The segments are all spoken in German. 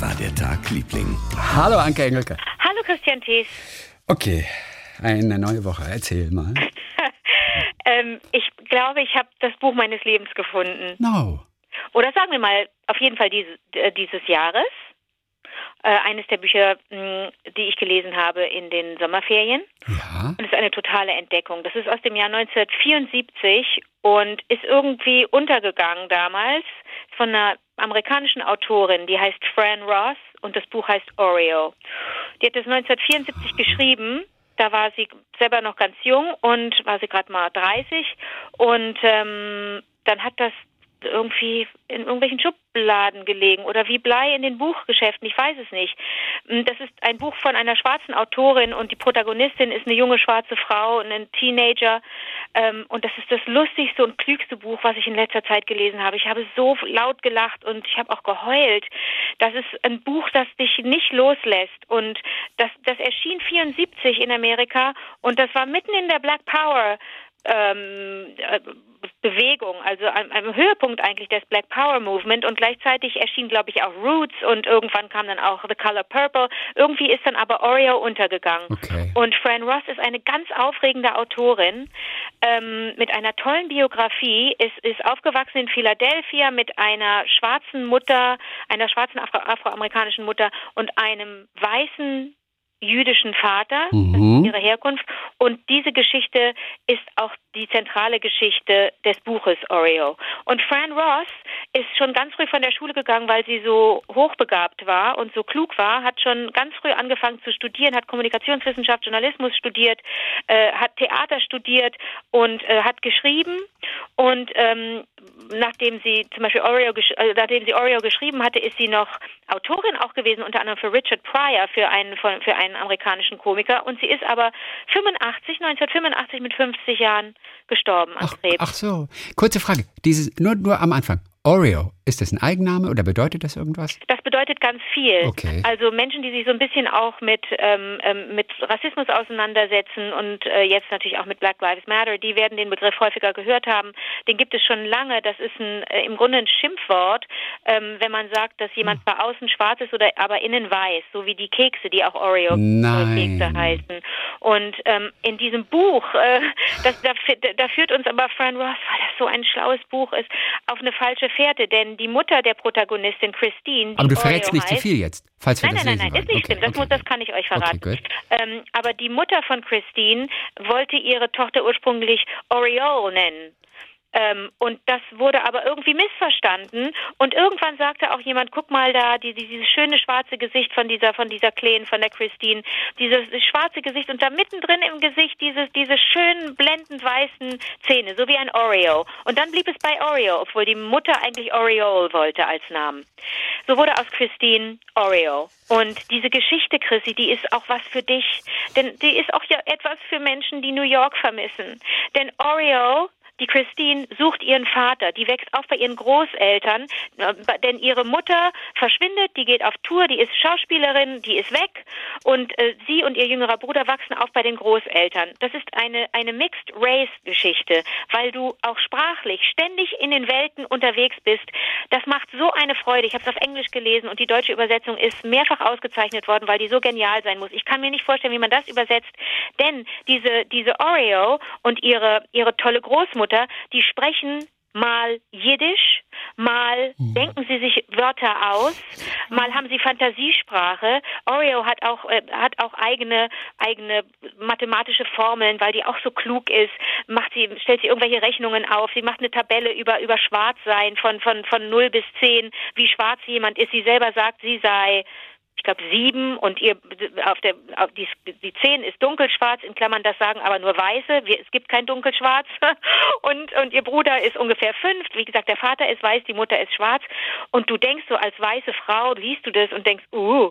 War der Tag, Liebling? Hallo, Anke Engelke. Hallo, Christian Thies. Okay, eine neue Woche. Erzähl mal. ähm, ich glaube, ich habe das Buch meines Lebens gefunden. No. Oder sagen wir mal, auf jeden Fall dieses, äh, dieses Jahres. Äh, eines der Bücher, mh, die ich gelesen habe in den Sommerferien. Ja. Und es ist eine totale Entdeckung. Das ist aus dem Jahr 1974 und ist irgendwie untergegangen damals von einer amerikanischen Autorin, die heißt Fran Ross und das Buch heißt Oreo. Die hat das 1974 geschrieben. Da war sie selber noch ganz jung und war sie gerade mal 30 und ähm, dann hat das irgendwie in irgendwelchen Schubladen gelegen oder wie Blei in den Buchgeschäften, ich weiß es nicht. Mm, das ist ein Buch von einer schwarzen Autorin und die Protagonistin ist eine junge schwarze Frau, ein Teenager ähm, und das ist das lustigste und klügste Buch, was ich in letzter Zeit gelesen habe. Ich habe so laut gelacht und ich habe auch geheult. Das ist ein Buch, das dich nicht loslässt und das, das erschien 74 in Amerika und das war mitten in der Black Power ähm, äh, Bewegung, also am, am, Höhepunkt eigentlich des Black Power Movement und gleichzeitig erschien, glaube ich, auch Roots und irgendwann kam dann auch The Color Purple. Irgendwie ist dann aber Oreo untergegangen. Okay. Und Fran Ross ist eine ganz aufregende Autorin ähm, mit einer tollen Biografie, ist, ist aufgewachsen in Philadelphia mit einer schwarzen Mutter, einer schwarzen Afro afroamerikanischen Mutter und einem weißen jüdischen Vater, Mhm. ihre Herkunft. Und diese Geschichte ist auch die zentrale Geschichte des Buches Oreo. Und Fran Ross ist schon ganz früh von der Schule gegangen, weil sie so hochbegabt war und so klug war, hat schon ganz früh angefangen zu studieren, hat Kommunikationswissenschaft, Journalismus studiert, äh, hat Theater studiert und äh, hat geschrieben. Und ähm, nachdem sie zum Beispiel Oreo, äh, nachdem sie Oreo geschrieben hatte, ist sie noch Autorin auch gewesen, unter anderem für Richard Pryor, für einen für einen amerikanischen Komiker. Und sie ist aber 85, 1985 mit 50 Jahren gestorben an Ach, Krebs. ach so. Kurze Frage. Dieses, nur, nur am Anfang. Oreo, ist das ein Eigenname oder bedeutet das irgendwas? Das bedeutet ganz viel. Okay. Also Menschen, die sich so ein bisschen auch mit, ähm, ähm, mit Rassismus auseinandersetzen und äh, jetzt natürlich auch mit Black Lives Matter, die werden den Begriff häufiger gehört haben. Den gibt es schon lange. Das ist ein, äh, im Grunde ein Schimpfwort, ähm, wenn man sagt, dass jemand zwar außen schwarz ist oder aber innen weiß, so wie die Kekse, die auch Oreo-Kekse Nein. heißen. Und ähm, in diesem Buch, äh, das, da, da führt uns aber Fran Ross, weil das so ein schlaues Buch ist, auf eine falsche Fährte, denn die Mutter der Protagonistin, Christine, Aber du Oreo verrätst nicht zu viel jetzt, falls wir Nein, das nein, nein, nein, ist nicht schlimm. Das, muss, das kann ich euch verraten. Okay, ähm, aber die Mutter von Christine wollte ihre Tochter ursprünglich Oriole nennen. Ähm, und das wurde aber irgendwie missverstanden. Und irgendwann sagte auch jemand, guck mal da, die, die, dieses schöne schwarze Gesicht von dieser, von dieser Kleen, von der Christine, dieses schwarze Gesicht und da mittendrin im Gesicht dieses, diese schönen blendend weißen Zähne, so wie ein Oreo. Und dann blieb es bei Oreo, obwohl die Mutter eigentlich Oriole wollte als Namen. So wurde aus Christine Oreo. Und diese Geschichte, Chrissy, die ist auch was für dich. Denn die ist auch ja etwas für Menschen, die New York vermissen. Denn Oreo die Christine sucht ihren Vater, die wächst auf bei ihren Großeltern, denn ihre Mutter verschwindet, die geht auf Tour, die ist Schauspielerin, die ist weg und äh, sie und ihr jüngerer Bruder wachsen auf bei den Großeltern. Das ist eine, eine Mixed Race Geschichte, weil du auch sprachlich ständig in den Welten unterwegs bist. Das macht so eine Freude. Ich habe es auf Englisch gelesen und die deutsche Übersetzung ist mehrfach ausgezeichnet worden, weil die so genial sein muss. Ich kann mir nicht vorstellen, wie man das übersetzt, denn diese, diese Oreo und ihre, ihre tolle Großmutter, die sprechen mal Jiddisch, mal denken sie sich Wörter aus, mal haben sie Fantasiesprache. Oreo hat auch äh, hat auch eigene eigene mathematische Formeln, weil die auch so klug ist. Macht sie stellt sie irgendwelche Rechnungen auf. Sie macht eine Tabelle über über Schwarzsein von von von 0 bis 10, wie schwarz jemand ist. Sie selber sagt, sie sei ich glaube sieben und ihr auf der auf die, die zehn ist dunkelschwarz, in Klammern das sagen aber nur weiße, wir, es gibt kein dunkelschwarz. Und und ihr Bruder ist ungefähr fünf, wie gesagt, der Vater ist weiß, die Mutter ist schwarz. Und du denkst so als weiße Frau, liest du das und denkst, uh,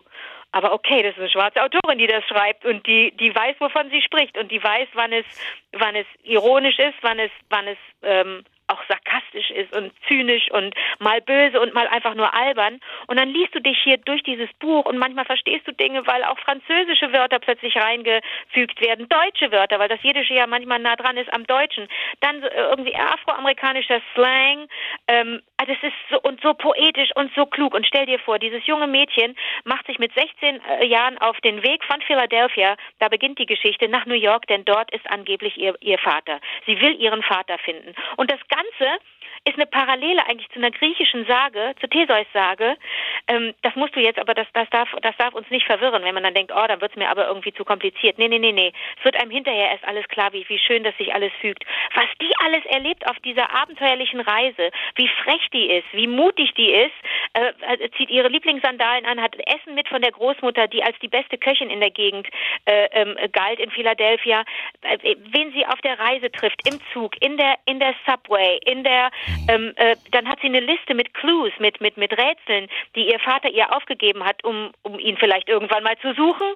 aber okay, das ist eine schwarze Autorin, die das schreibt und die die weiß, wovon sie spricht. Und die weiß, wann es wann es ironisch ist, wann es wann es ähm, auch sarkastisch ist und zynisch und mal böse und mal einfach nur albern. Und dann liest du dich hier durch dieses Buch und manchmal verstehst du Dinge, weil auch französische Wörter plötzlich reingefügt werden, deutsche Wörter, weil das Jiddische ja manchmal nah dran ist am Deutschen. Dann so irgendwie afroamerikanischer Slang, ähm, Also es ist so und so poetisch und so klug. Und stell dir vor, dieses junge Mädchen macht sich mit 16 äh, Jahren auf den Weg von Philadelphia, da beginnt die Geschichte, nach New York, denn dort ist angeblich ihr, ihr Vater. Sie will ihren Vater finden. Und das Ganze ist eine Parallele eigentlich zu einer griechischen Sage, zur Theseus-Sage. Ähm, das musst du jetzt, aber das, das, darf, das darf uns nicht verwirren, wenn man dann denkt, oh, dann wird es mir aber irgendwie zu kompliziert. Nee, nee, nee, nee. Es wird einem hinterher erst alles klar, wie, wie schön, dass sich alles fügt. Was die alles erlebt auf dieser abenteuerlichen Reise, wie frech die ist, wie mutig die ist, äh, äh, zieht ihre Lieblingssandalen an, hat Essen mit von der Großmutter, die als die beste Köchin in der Gegend äh, ähm, galt in Philadelphia, äh, wen sie auf der Reise trifft, im Zug, in der, in der Subway, in der ähm, äh, dann hat sie eine Liste mit Clues, mit, mit, mit Rätseln, die ihr Vater ihr aufgegeben hat, um, um ihn vielleicht irgendwann mal zu suchen.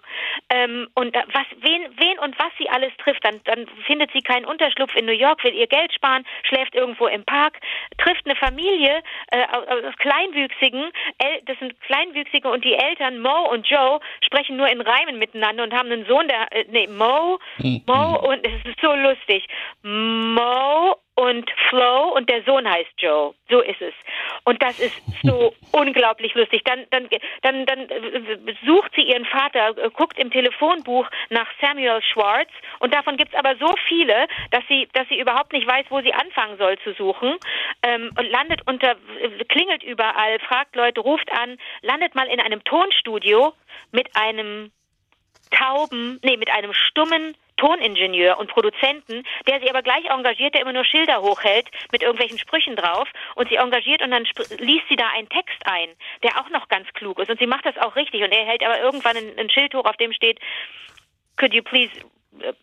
Ähm, und äh, was, wen, wen und was sie alles trifft, dann, dann findet sie keinen Unterschlupf in New York, will ihr Geld sparen, schläft irgendwo im Park, trifft eine Familie äh, aus Kleinwüchsigen, El das sind Kleinwüchsige und die Eltern, Mo und Joe, sprechen nur in Reimen miteinander und haben einen Sohn, der, äh, nee, Mo, hm, Mo und es ist so lustig. Mo und Flo und der Sohn heißt Joe. So ist es. Und das ist so unglaublich lustig. Dann, dann, dann, dann sucht sie ihren Vater, äh, guckt im Telefonbuch nach Samuel Schwartz und davon gibt es aber so viele, dass sie, dass sie überhaupt nicht weiß, wo sie anfangen soll zu suchen ähm, und landet unter, klingelt überall, fragt Leute, ruft an, landet mal in einem Tonstudio mit einem tauben, nee, mit einem stummen Toningenieur und Produzenten, der sie aber gleich engagiert, der immer nur Schilder hochhält mit irgendwelchen Sprüchen drauf und sie engagiert und dann liest sie da einen Text ein, der auch noch ganz klug ist und sie macht das auch richtig und er hält aber irgendwann ein, ein Schild hoch, auf dem steht Could you please uh,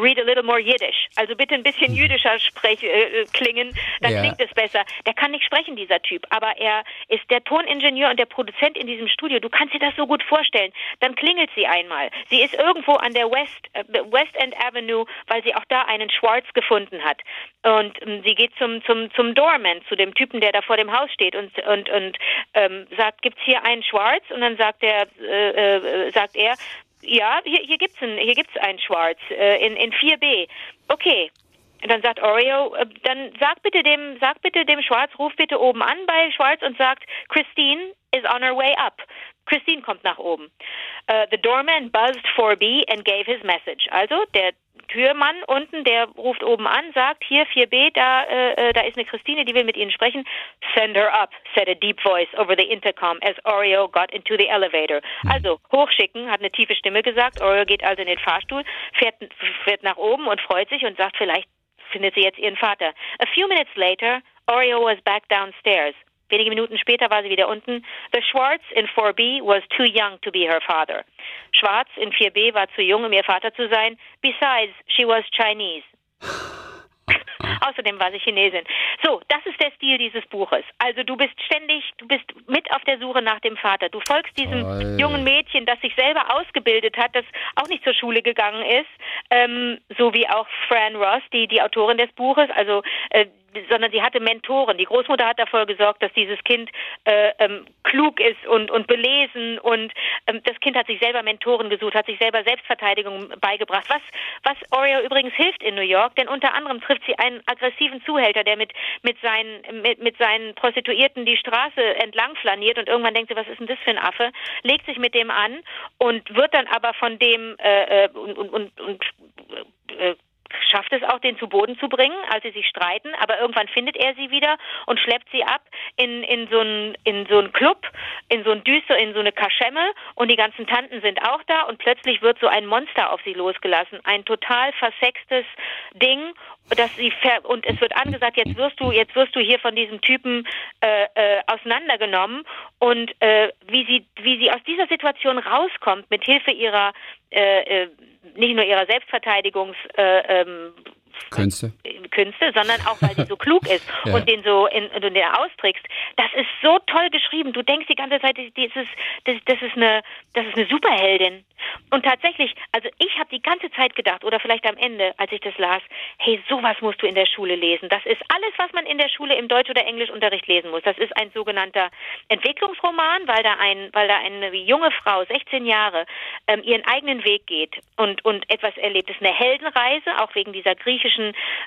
read a little more Yiddish. Also bitte ein bisschen jüdischer sprech, äh, klingen, dann ja. klingt es besser. Der kann nicht sprechen, dieser Typ, aber er ist der Toningenieur und der Produzent in diesem Studio. Du kannst dir das so gut vorstellen. Dann klingelt sie einmal. Sie ist irgendwo an der West, äh, West End Avenue, weil sie auch da einen Schwarz gefunden hat. Und ähm, sie geht zum, zum, zum Doorman, zu dem Typen, der da vor dem Haus steht und, und, und ähm, sagt, gibt's hier einen Schwarz? Und dann sagt er, äh, äh, sagt er, ja, hier, hier gibt's ein, hier gibt's einen Schwarz äh, in in 4B. Okay. dann sagt Oreo, äh, dann sag bitte dem, sag bitte dem Schwarz, ruf bitte oben an bei Schwarz und sagt, Christine is on her way up. Christine kommt nach oben. Uh, the doorman buzzed 4B and gave his message. Also der Türmann unten, der ruft oben an, sagt, hier 4B, da, äh, äh, da ist eine Christine, die will mit Ihnen sprechen. Send her up, said a deep voice over the intercom as Oreo got into the elevator. Hm. Also, hochschicken, hat eine tiefe Stimme gesagt. Oreo geht also in den Fahrstuhl, fährt, fährt nach oben und freut sich und sagt, vielleicht findet sie jetzt ihren Vater. A few minutes later, Oreo was back downstairs. Wenige Minuten später war sie wieder unten. The Schwartz in 4B was too young to be her father. Schwarz in 4B war zu jung, um ihr Vater zu sein. Besides, she was Chinese. Außerdem war sie Chinesin. So, das ist der Stil dieses Buches. Also du bist ständig, du bist mit auf der Suche nach dem Vater. Du folgst diesem Oi. jungen Mädchen, das sich selber ausgebildet hat, das auch nicht zur Schule gegangen ist, ähm, so wie auch Fran Ross, die die Autorin des Buches. Also äh, sondern sie hatte Mentoren. Die Großmutter hat dafür gesorgt, dass dieses Kind äh, ähm, klug ist und, und belesen und ähm, das Kind hat sich selber Mentoren gesucht, hat sich selber Selbstverteidigung beigebracht. Was, was Oreo übrigens hilft in New York, denn unter anderem trifft sie einen aggressiven Zuhälter, der mit, mit, seinen, mit, mit seinen Prostituierten die Straße entlang flaniert und irgendwann denkt sie, was ist denn das für ein Affe, legt sich mit dem an und wird dann aber von dem äh, äh und, und, und, und äh, schafft es auch, den zu Boden zu bringen, als sie sich streiten, aber irgendwann findet er sie wieder und schleppt sie ab in, in so einen in so Club, in so ein Düster, in so eine Kaschemme. Und die ganzen Tanten sind auch da. Und plötzlich wird so ein Monster auf sie losgelassen, ein total versextes Ding, dass sie und es wird angesagt, jetzt wirst du jetzt wirst du hier von diesem Typen äh, äh, auseinandergenommen. Und äh, wie sie wie sie aus dieser Situation rauskommt mit Hilfe ihrer äh, äh, nicht nur ihrer Selbstverteidigungs äh, ähm, Künste. Künste, sondern auch, weil sie so klug ist ja. und den so in, in der austrickst. Das ist so toll geschrieben. Du denkst die ganze Zeit, das ist, das, das ist eine, das ist eine Superheldin. Und tatsächlich, also ich habe die ganze Zeit gedacht, oder vielleicht am Ende, als ich das las, hey, sowas musst du in der Schule lesen. Das ist alles, was man in der Schule im Deutsch- oder Englischunterricht lesen muss. Das ist ein sogenannter Entwicklungsroman, weil da ein, weil da eine junge Frau, 16 Jahre, ähm, ihren eigenen Weg geht und, und etwas erlebt. Es ist eine Heldenreise, auch wegen dieser griechischen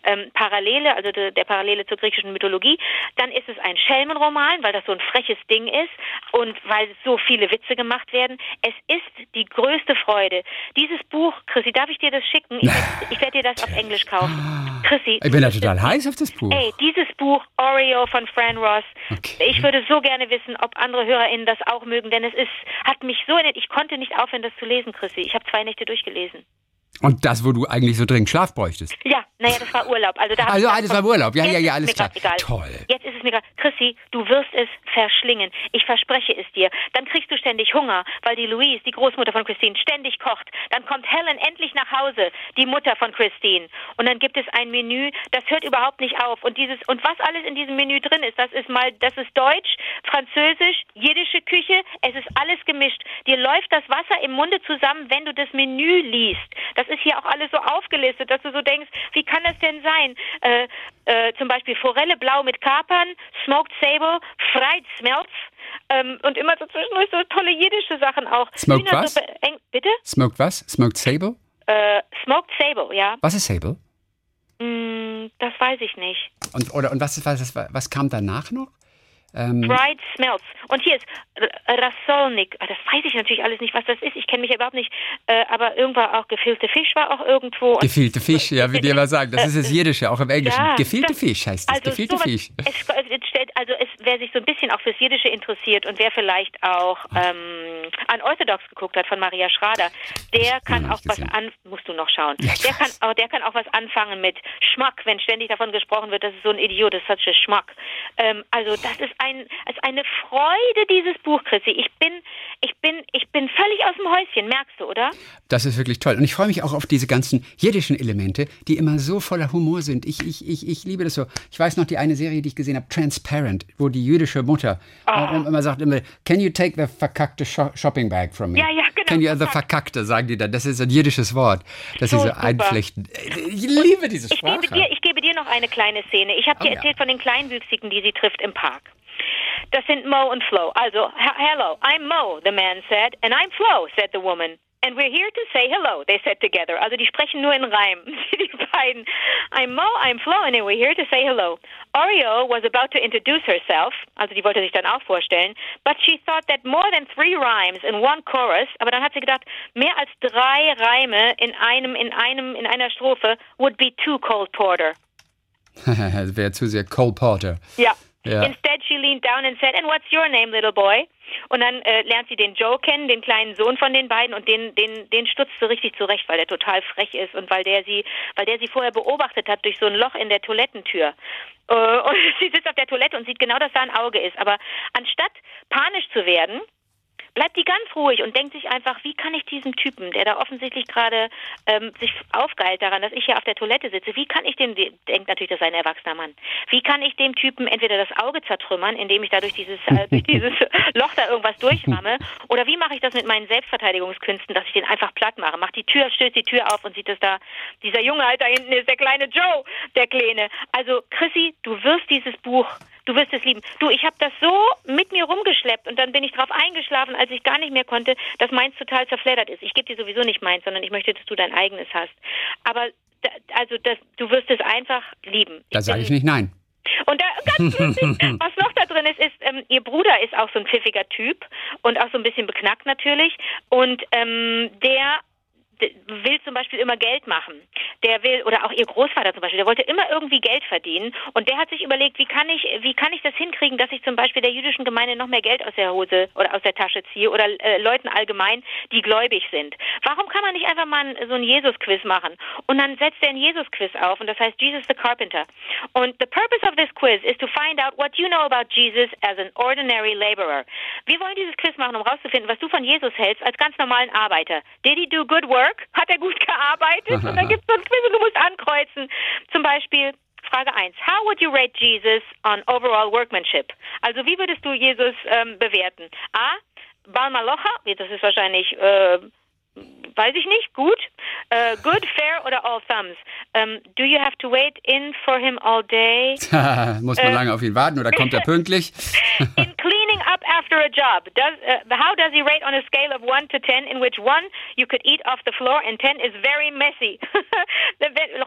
ähm, Parallele, also de, der Parallele zur griechischen Mythologie. Dann ist es ein Schelmenroman, weil das so ein freches Ding ist und weil so viele Witze gemacht werden. Es ist die größte Freude. Dieses Buch, Chrissy, darf ich dir das schicken? Ich, ich werde dir das auf Englisch kaufen. Chrissy. Ich bin da total heiß auf das Buch. Ey, dieses Buch, Oreo von Fran Ross. Okay. Ich würde so gerne wissen, ob andere HörerInnen das auch mögen, denn es ist, hat mich so erinnert, ich konnte nicht aufhören, das zu lesen, Chrissy. Ich habe zwei Nächte durchgelesen. Und das, wo du eigentlich so dringend Schlaf bräuchtest. Ja, naja, das war Urlaub. Also, da Also, ah, das war Urlaub. Ja, ja, ja, alles klar. Egal. Toll. Jetzt ist es mir egal. Chrissy, du wirst es verschlingen. Ich verspreche es dir. Dann kriegst du ständig Hunger, weil die Louise, die Großmutter von Christine, ständig kocht. Dann kommt Helen endlich nach Hause, die Mutter von Christine. Und dann gibt es ein Menü, das hört überhaupt nicht auf. Und dieses, und was alles in diesem Menü drin ist, das ist mal, das ist Deutsch, Französisch, jiddische Küche. Es ist alles gemischt. Dir läuft das Wasser im Munde zusammen, wenn du das Menü liest. Das ist hier auch alles so aufgelistet, dass du so denkst, wie kann das denn sein? Äh, äh, zum Beispiel Forelle blau mit Kapern, Smoked Sable, Fried Smelts ähm, und immer so zwischendurch so tolle jiddische Sachen auch. Smoked was? Eng, bitte? Smoked was? Smoked Sable? Äh, Smoked Sable, ja. Was ist Sable? Mm, das weiß ich nicht. Und, oder, und was, was, was, was kam danach noch? Ähm, Fried Smelts. Und hier ist R- Rasolnik. Ah, Das weiß ich natürlich alles nicht, was das ist. Ich kenne mich ja überhaupt nicht. Äh, aber irgendwann auch gefüllte Fisch war auch irgendwo. Und Gefehlte Fisch, ja, wie die immer sagen. Das ist das Jiddische, auch im Englischen. Ja, Gefehlte das- Fisch heißt das. Also Gefehlte sowas, Fisch. Es, es stellt, also es, wer sich so ein bisschen auch fürs Jiddische interessiert und wer vielleicht auch ähm, an Orthodox geguckt hat von Maria Schrader, der kann auch was an, musst du noch schauen. Ja, der kann auch, der kann auch was anfangen mit Schmack, wenn ständig davon gesprochen wird, das ist so ein Idiot, das ist such a Schmack. Ähm, also das ist ein, ist eine Freude dieses Buch, Chrissy. Ich bin, ich bin, ich bin völlig aus dem Häuschen, merkst du, oder? Das ist wirklich toll. Und ich freue mich auch auf diese ganzen jiddischen Elemente, die immer so voller Humor sind. Ich, ich, ich, ich liebe das so. Ich weiß noch die eine Serie, die ich gesehen habe, Transparent, wo die jüdische Mutter äh, immer sagt immer, can you take the verkackte Sho Shopping Bag from me? Ja, ja, genau. Can you the verkackte, sagen die dann. Das ist ein jiddisches Wort, das So sie so super. einflechten. Ich liebe diese Ich Sprache. gebe, dir, ich gebe dir noch eine kleine Szene. Ich habe Oh, dir ja. erzählt von den Kleinwüchsigen, die sie trifft im Park. Das sind Mo und Flo. Also, he- hello, I'm Mo, the man said, and I'm Flo, said the woman. And we're here to say hello, they said together. Also die sprechen nur in Reim, die beiden. I'm Mo, I'm Flo, and we're here to say hello. Oreo was about to introduce herself, also die wollte sich dann auch vorstellen, but she thought that more than three rhymes in one chorus, aber dann hat sie gedacht, mehr als drei Reime in einem, in einem, in einer Strophe would be too cold porter. das wäre zu sehr Cole Porter. Ja. Ja. Instead, she leaned down and said, "And what's your name, little boy?" Und dann äh, lernt sie den Joe kennen, den kleinen Sohn von den beiden, und den, den, den stutzt sie richtig zurecht, weil der total frech ist und weil der sie, weil der sie vorher beobachtet hat durch so ein Loch in der Toilettentür. Äh, und sie sitzt auf der Toilette und sieht genau, dass da ein Auge ist. Aber anstatt panisch zu werden, bleibt die ganz ruhig und denkt sich einfach, wie kann ich diesem Typen, der da offensichtlich gerade ähm, sich aufgeilt daran, dass ich hier auf der Toilette sitze, wie kann ich dem, denkt natürlich, das ist ein erwachsener Mann, wie kann ich dem Typen entweder das Auge zertrümmern, indem ich da durch dieses, äh, durch dieses Loch da irgendwas durchramme, oder wie mache ich das mit meinen Selbstverteidigungskünsten, dass ich den einfach platt mache, mach die Tür, stößt die Tür auf und sieht, dass da dieser Junge halt da hinten ist, der kleine Joe, der Kleine. Also Chrissy, du wirst dieses Buch Du wirst es lieben. Du, ich habe das so mit mir rumgeschleppt und dann bin ich drauf eingeschlafen, als ich gar nicht mehr konnte, dass meins total zerfleddert ist. Ich gebe dir sowieso nicht meins, sondern ich möchte, dass du dein eigenes hast. Aber da, also das, du wirst es einfach lieben. Da sage ich nicht nein. Und da, ganz lustig, was noch da drin ist, ist, ähm, ihr Bruder ist auch so ein pfiffiger Typ und auch so ein bisschen beknackt natürlich. Und ähm, der will zum Beispiel immer Geld machen. Der will, oder auch ihr Großvater zum Beispiel, der wollte immer irgendwie Geld verdienen. Und der hat sich überlegt, wie kann ich, wie kann ich das hinkriegen, dass ich zum Beispiel der jüdischen Gemeinde noch mehr Geld aus der Hose oder aus der Tasche ziehe oder äh, Leuten allgemein, die gläubig sind. Warum kann man nicht einfach mal so ein Jesus-Quiz machen? Und dann setzt er ein Jesus-Quiz auf und das heißt Jesus the Carpenter. Und the purpose of this quiz is to find out what you know about Jesus as an ordinary laborer. Wir wollen dieses Quiz machen, um rauszufinden, was du von Jesus hältst als ganz normalen Arbeiter. Did he do good work? Hat er gut gearbeitet? Und dann gibt es so ein Quiz und du musst ankreuzen. Zum Beispiel Frage 1. How would you rate Jesus on overall workmanship? Also wie würdest du Jesus ähm, bewerten? A. Balmalocha, das ist wahrscheinlich, äh, weiß ich nicht, gut. Äh, good, fair oder all thumbs? Ähm, do you have to wait in for him all day? Muss man lange auf ihn warten oder kommt er pünktlich? In cleaning up after a job. Does, uh, how does he rate on a scale of 1 to 10, in which 1 you could eat off the floor and 10 is very messy?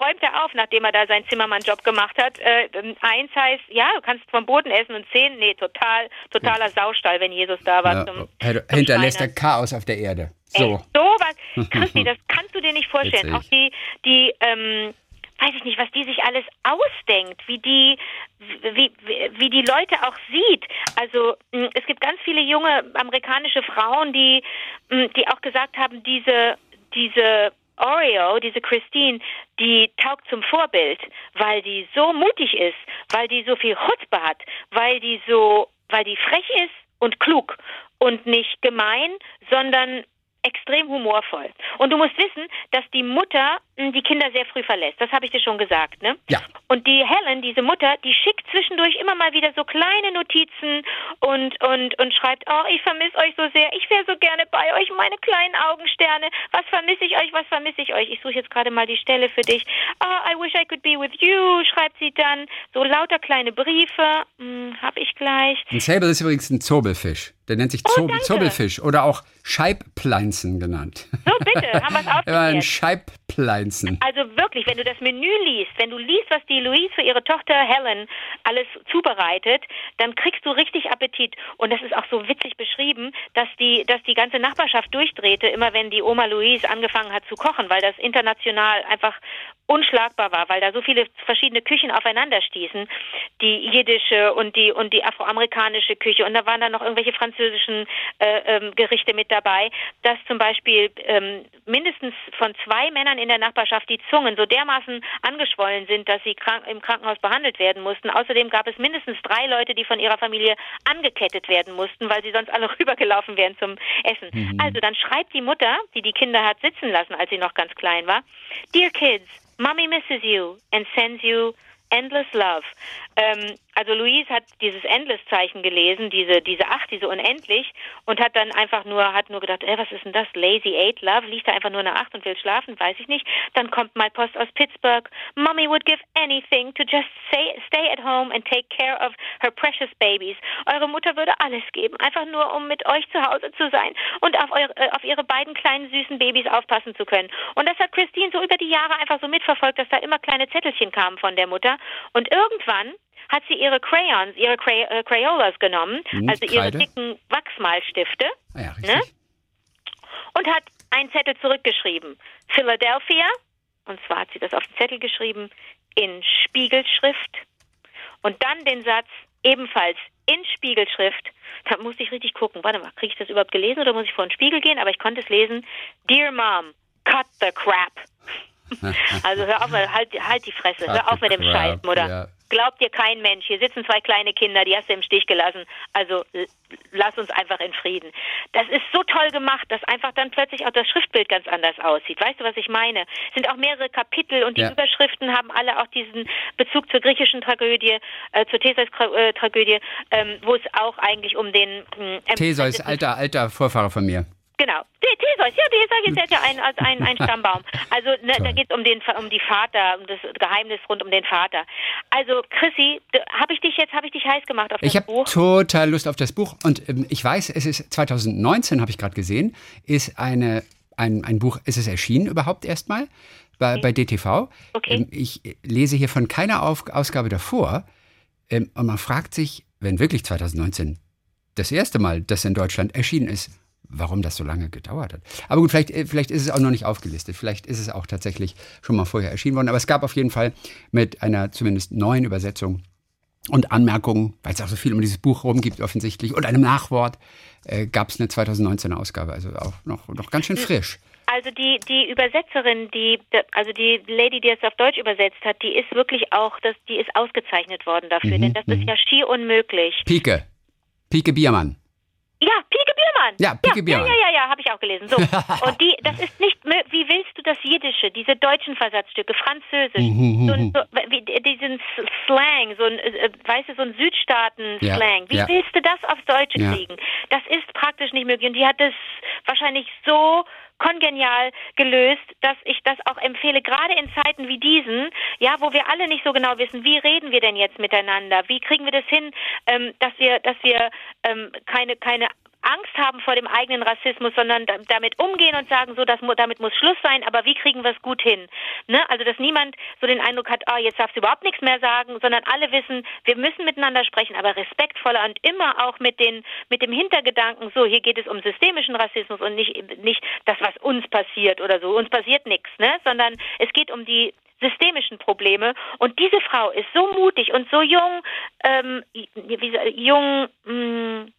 Räumt er auf, nachdem er da seinen Zimmermann-Job gemacht hat. Äh, eins heißt, ja, du kannst vom Boden essen und 10, nee, total, totaler Saustall, wenn Jesus da war. Ja, zum, zum hinterlässt er Chaos auf der Erde. So. Ey, so was, Christi, das kannst du dir nicht vorstellen. Auch die, die, ähm, weiß ich nicht, was die sich alles ausdenkt, wie die, wie, wie die Leute auch sieht. Also hm, es gibt ganz viele junge amerikanische Frauen, die, hm, die auch gesagt haben, diese, diese Oreo, diese Christine, die taugt zum Vorbild, weil die so mutig ist, weil die so viel Chutzpe hat, weil die so, weil die frech ist und klug und nicht gemein, sondern extrem humorvoll. Und du musst wissen, dass die Mutter hm, die Kinder sehr früh verlässt. Das habe ich dir schon gesagt, ne? Ja. Und die Helen, diese Mutter, die schickt zwischendurch immer mal wieder so kleine Notizen und und und schreibt, oh, ich vermisse euch so sehr. Ich wäre so gerne bei euch, meine kleinen Augensterne. Was vermisse ich euch? Was vermisse ich euch? Ich suche jetzt gerade mal die Stelle für dich. Oh, I wish I could be with you, schreibt sie dann. So lauter kleine Briefe. Hm, hab ich gleich. Ein Sable ist übrigens ein Zobelfisch. Der nennt sich oh, Zobelfisch oder auch Scheibpleinzen genannt. So, bitte, haben wir es ausprobiert. ein Scheibpleinzen. Also wirklich, wenn du das Menü liest, wenn du liest, was die Louise für ihre Tochter Helen alles zubereitet, dann kriegst du richtig Appetit. Und das ist auch so witzig beschrieben, dass die, dass die ganze Nachbarschaft durchdrehte, immer wenn die Oma Louise angefangen hat zu kochen, weil das international einfach unschlagbar war, weil da so viele verschiedene Küchen aufeinander stießen, die jiddische und die und die afroamerikanische Küche und da waren dann noch irgendwelche französischen äh, ähm, Gerichte mit dabei, dass zum Beispiel ähm, mindestens von zwei Männern in der Nachbarschaft die Zungen so dermaßen angeschwollen sind, dass sie krank, im Krankenhaus behandelt werden mussten. Außerdem gab es mindestens drei Leute, die von ihrer Familie angekettet werden mussten, weil sie sonst alle rübergelaufen wären zum Essen. Mhm. Also dann schreibt die Mutter, die die Kinder hat sitzen lassen, als sie noch ganz klein war, Dear kids, Mommy misses you and sends you endless love. Ähm, also Louise hat dieses Endless-Zeichen gelesen, diese, diese Acht, diese unendlich, und hat dann einfach nur, hat nur gedacht, ey, was ist denn das? Lazy Eight Love, liegt da einfach nur eine Acht und will schlafen, weiß ich nicht. Dann kommt mal Post aus Pittsburgh. Mommy would give anything to just stay, stay at home and take care of her precious babies. Eure Mutter würde alles geben, einfach nur, um mit euch zu Hause zu sein und auf, eure, äh, auf ihre beiden kleinen süßen Babys aufpassen zu können. Und das hat Christine so über die Jahre einfach so mitverfolgt, dass da immer kleine Zettelchen kamen von der Mutter. Und irgendwann hat sie ihre Crayons, ihre Cray äh, Crayolas genommen, hm, also ihre Kreide. dicken Wachsmalstifte, ah ja, ne? und hat einen Zettel zurückgeschrieben. Philadelphia, und zwar hat sie das auf den Zettel geschrieben, in Spiegelschrift. Und dann den Satz ebenfalls in Spiegelschrift. Da musste ich richtig gucken. Warte mal, kriege ich das überhaupt gelesen oder muss ich vor den Spiegel gehen? Aber ich konnte es lesen. Dear Mom, cut the crap. also hör auf, halt, halt die Fresse, hör auf mit dem Scheiß, Mutter. Ja. Glaubt dir kein Mensch. Hier sitzen zwei kleine Kinder, die hast du im Stich gelassen. Also lass uns einfach in Frieden. Das ist so toll gemacht, dass einfach dann plötzlich auch das Schriftbild ganz anders aussieht. Weißt du, was ich meine? Es sind auch mehrere Kapitel und die ja. Überschriften haben alle auch diesen Bezug zur griechischen Tragödie, äh, zur Theseus-Tragödie, ähm, wo es auch eigentlich um den... Ähm, Theseus, alter, alter Vorfahre von mir. Genau. Theseus, ja, Theseus ist ja ein, ein, ein Stammbaum. Also ne, da geht es um, den, um die Vater, um das Geheimnis rund um den Vater. Also Chrissy, habe ich dich jetzt, habe ich dich heiß gemacht auf das ich Buch? Ich habe total Lust auf das Buch und ähm, ich weiß, es ist 2019, habe ich gerade gesehen, ist eine, ein, ein Buch, ist es erschienen überhaupt erstmal bei, okay. bei DTV. Okay. Ähm, ich lese hier von keiner auf, Ausgabe davor ähm, und man fragt sich, wenn wirklich 2019 das erste Mal das in Deutschland erschienen ist, warum das so lange gedauert hat. Aber gut, vielleicht, äh, vielleicht ist es auch noch nicht aufgelistet. Vielleicht ist es auch tatsächlich schon mal vorher erschienen worden. Aber es gab auf jeden Fall mit einer zumindest neuen Übersetzung und Anmerkungen, weil es auch so viel um dieses Buch rum gibt offensichtlich, und einem Nachwort, äh, gab es eine 2019er Ausgabe. Also auch noch, noch ganz schön frisch. Also die, die Übersetzerin, die, also die Lady, die es auf Deutsch übersetzt hat, die ist wirklich auch, das, die ist ausgezeichnet worden dafür, mhm, denn das ist mhm. ja schier unmöglich. Pike. Pike Biermann. Ja, Pike Biermann. Ja, Pike ja, Biermann. Ja, ja, ja, ja habe ich auch gelesen. So. Und die, das ist nicht, wie willst du das Jiddische, diese deutschen Versatzstücke, Französisch, mhm, so, mhm, so, wie, diesen Slang, so ein, äh, weißt du, so ein Südstaaten-Slang. Ja, wie ja. willst du das aufs Deutsche kriegen? Das ist praktisch nicht möglich. Und die hat das wahrscheinlich so kongenial gelöst, dass ich das auch empfehle, gerade in Zeiten wie diesen, ja, wo wir alle nicht so genau wissen, wie reden wir denn jetzt miteinander, wie kriegen wir das hin, ähm, dass wir, dass wir ähm, keine, keine Angst haben vor dem eigenen Rassismus, sondern damit umgehen und sagen, so, das, damit muss Schluss sein, aber wie kriegen wir es gut hin? Ne? Also, dass niemand so den Eindruck hat, oh, jetzt darfst du überhaupt nichts mehr sagen, sondern alle wissen, wir müssen miteinander sprechen, aber respektvoller und immer auch mit, den, mit dem Hintergedanken, so, hier geht es um systemischen Rassismus und nicht, nicht das, was uns passiert oder so. Uns passiert nichts, ne? sondern es geht um die systemischen Probleme. Und diese Frau ist so mutig und so jung, ähm, jung, mh, mm,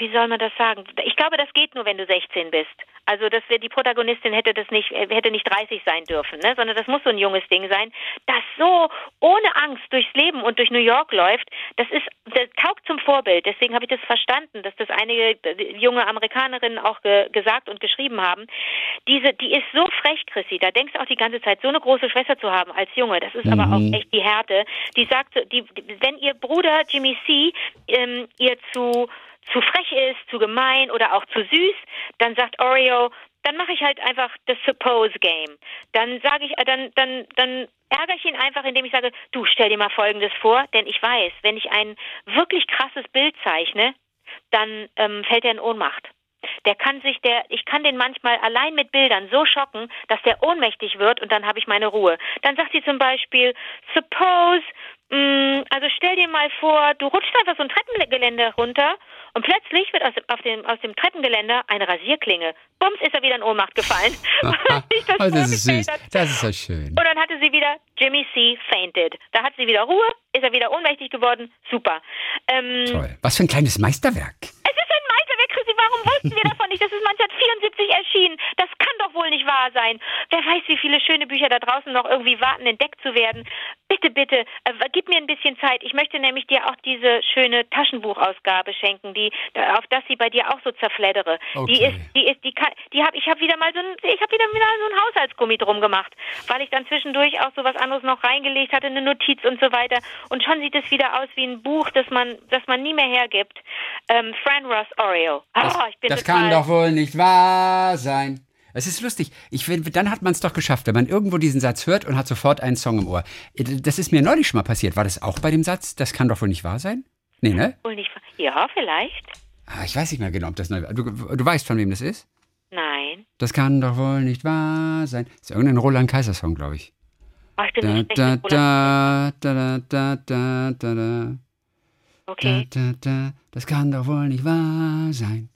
wie soll man das sagen? Ich glaube, das geht nur, wenn du 16 bist. Also, dass wir die Protagonistin hätte das nicht, äh, hätte nicht 30 sein dürfen, ne? sondern das muss so ein junges Ding sein, das so ohne Angst durchs Leben und durch New York läuft. Das ist, das taugt zum Vorbild. Deswegen habe ich das verstanden, dass das einige äh, junge Amerikanerinnen auch ge gesagt und geschrieben haben. Diese, die ist so frech, Chrissy. Da denkst du auch die ganze Zeit, so eine große Schwester zu haben als Junge. Das ist mhm. aber auch echt die Härte. Die sagt, die, wenn ihr Bruder Jimmy C. Ähm, ihr zu zu frech ist, zu gemein oder auch zu süß, dann sagt Oreo, dann mache ich halt einfach das Suppose Game. Dann sage ich, äh, dann, dann, dann ärgere ich ihn einfach, indem ich sage, du stell dir mal Folgendes vor, denn ich weiß, wenn ich ein wirklich krasses Bild zeichne, dann ähm, fällt er in Ohnmacht. Der kann sich, der, ich kann den manchmal allein mit Bildern so schocken, dass der ohnmächtig wird und dann habe ich meine Ruhe. Dann sagt sie zum Beispiel, suppose, also stell dir mal vor, du rutschst einfach so ein Treppengelände runter und plötzlich wird aus, dem, aus dem Treppengeländer eine Rasierklinge. Bums ist er wieder in Ohnmacht gefallen. das, oh, das ist süß. Hat. Das ist so schön. Und dann hatte sie wieder Jimmy C. fainted. Da hat sie wieder Ruhe, ist er wieder ohnmächtig geworden. Super. Ähm, Toll. Was für ein kleines Meisterwerk. Chrissy. Warum wussten wir davon nicht? Das ist 1974 erschienen. Das kann doch wohl nicht wahr sein. Wer weiß, wie viele schöne Bücher da draußen noch irgendwie warten, entdeckt zu werden. Bitte, bitte, äh, gib mir ein bisschen Zeit. Ich möchte nämlich dir auch diese schöne Taschenbuchausgabe schenken, die auf das sie bei dir auch so zerfleddere. Okay. Die ist, die ist, die kann, die habe ich habe wieder mal so ein, ich habe wieder wieder so ein Haushaltsgummi drum gemacht, weil ich dann zwischendurch auch so was anderes noch reingelegt hatte, eine Notiz und so weiter. Und schon sieht es wieder aus wie ein Buch, das man, das man nie mehr hergibt. Ähm, Fran Ross Oreo. Oh, das, das kann doch wohl nicht wahr sein. Es ist lustig. Ich dann hat man es doch geschafft, wenn man irgendwo diesen Satz hört und hat sofort einen Song im Ohr. Das ist mir neulich schon mal passiert. War das auch bei dem Satz? Das kann doch wohl nicht wahr sein? Nee, ne? Wohl nicht Ja, vielleicht. Ah, ich weiß nicht mehr genau, ob das neu war. Du, du weißt, von wem das ist? Nein. Das kann doch wohl nicht wahr sein. Das ist irgendein Roland Kaiser Song, glaube ich. Bin da, da, da, da, da, da, da, da. Okay. Da, da, da. Das kann doch wohl nicht wahr sein.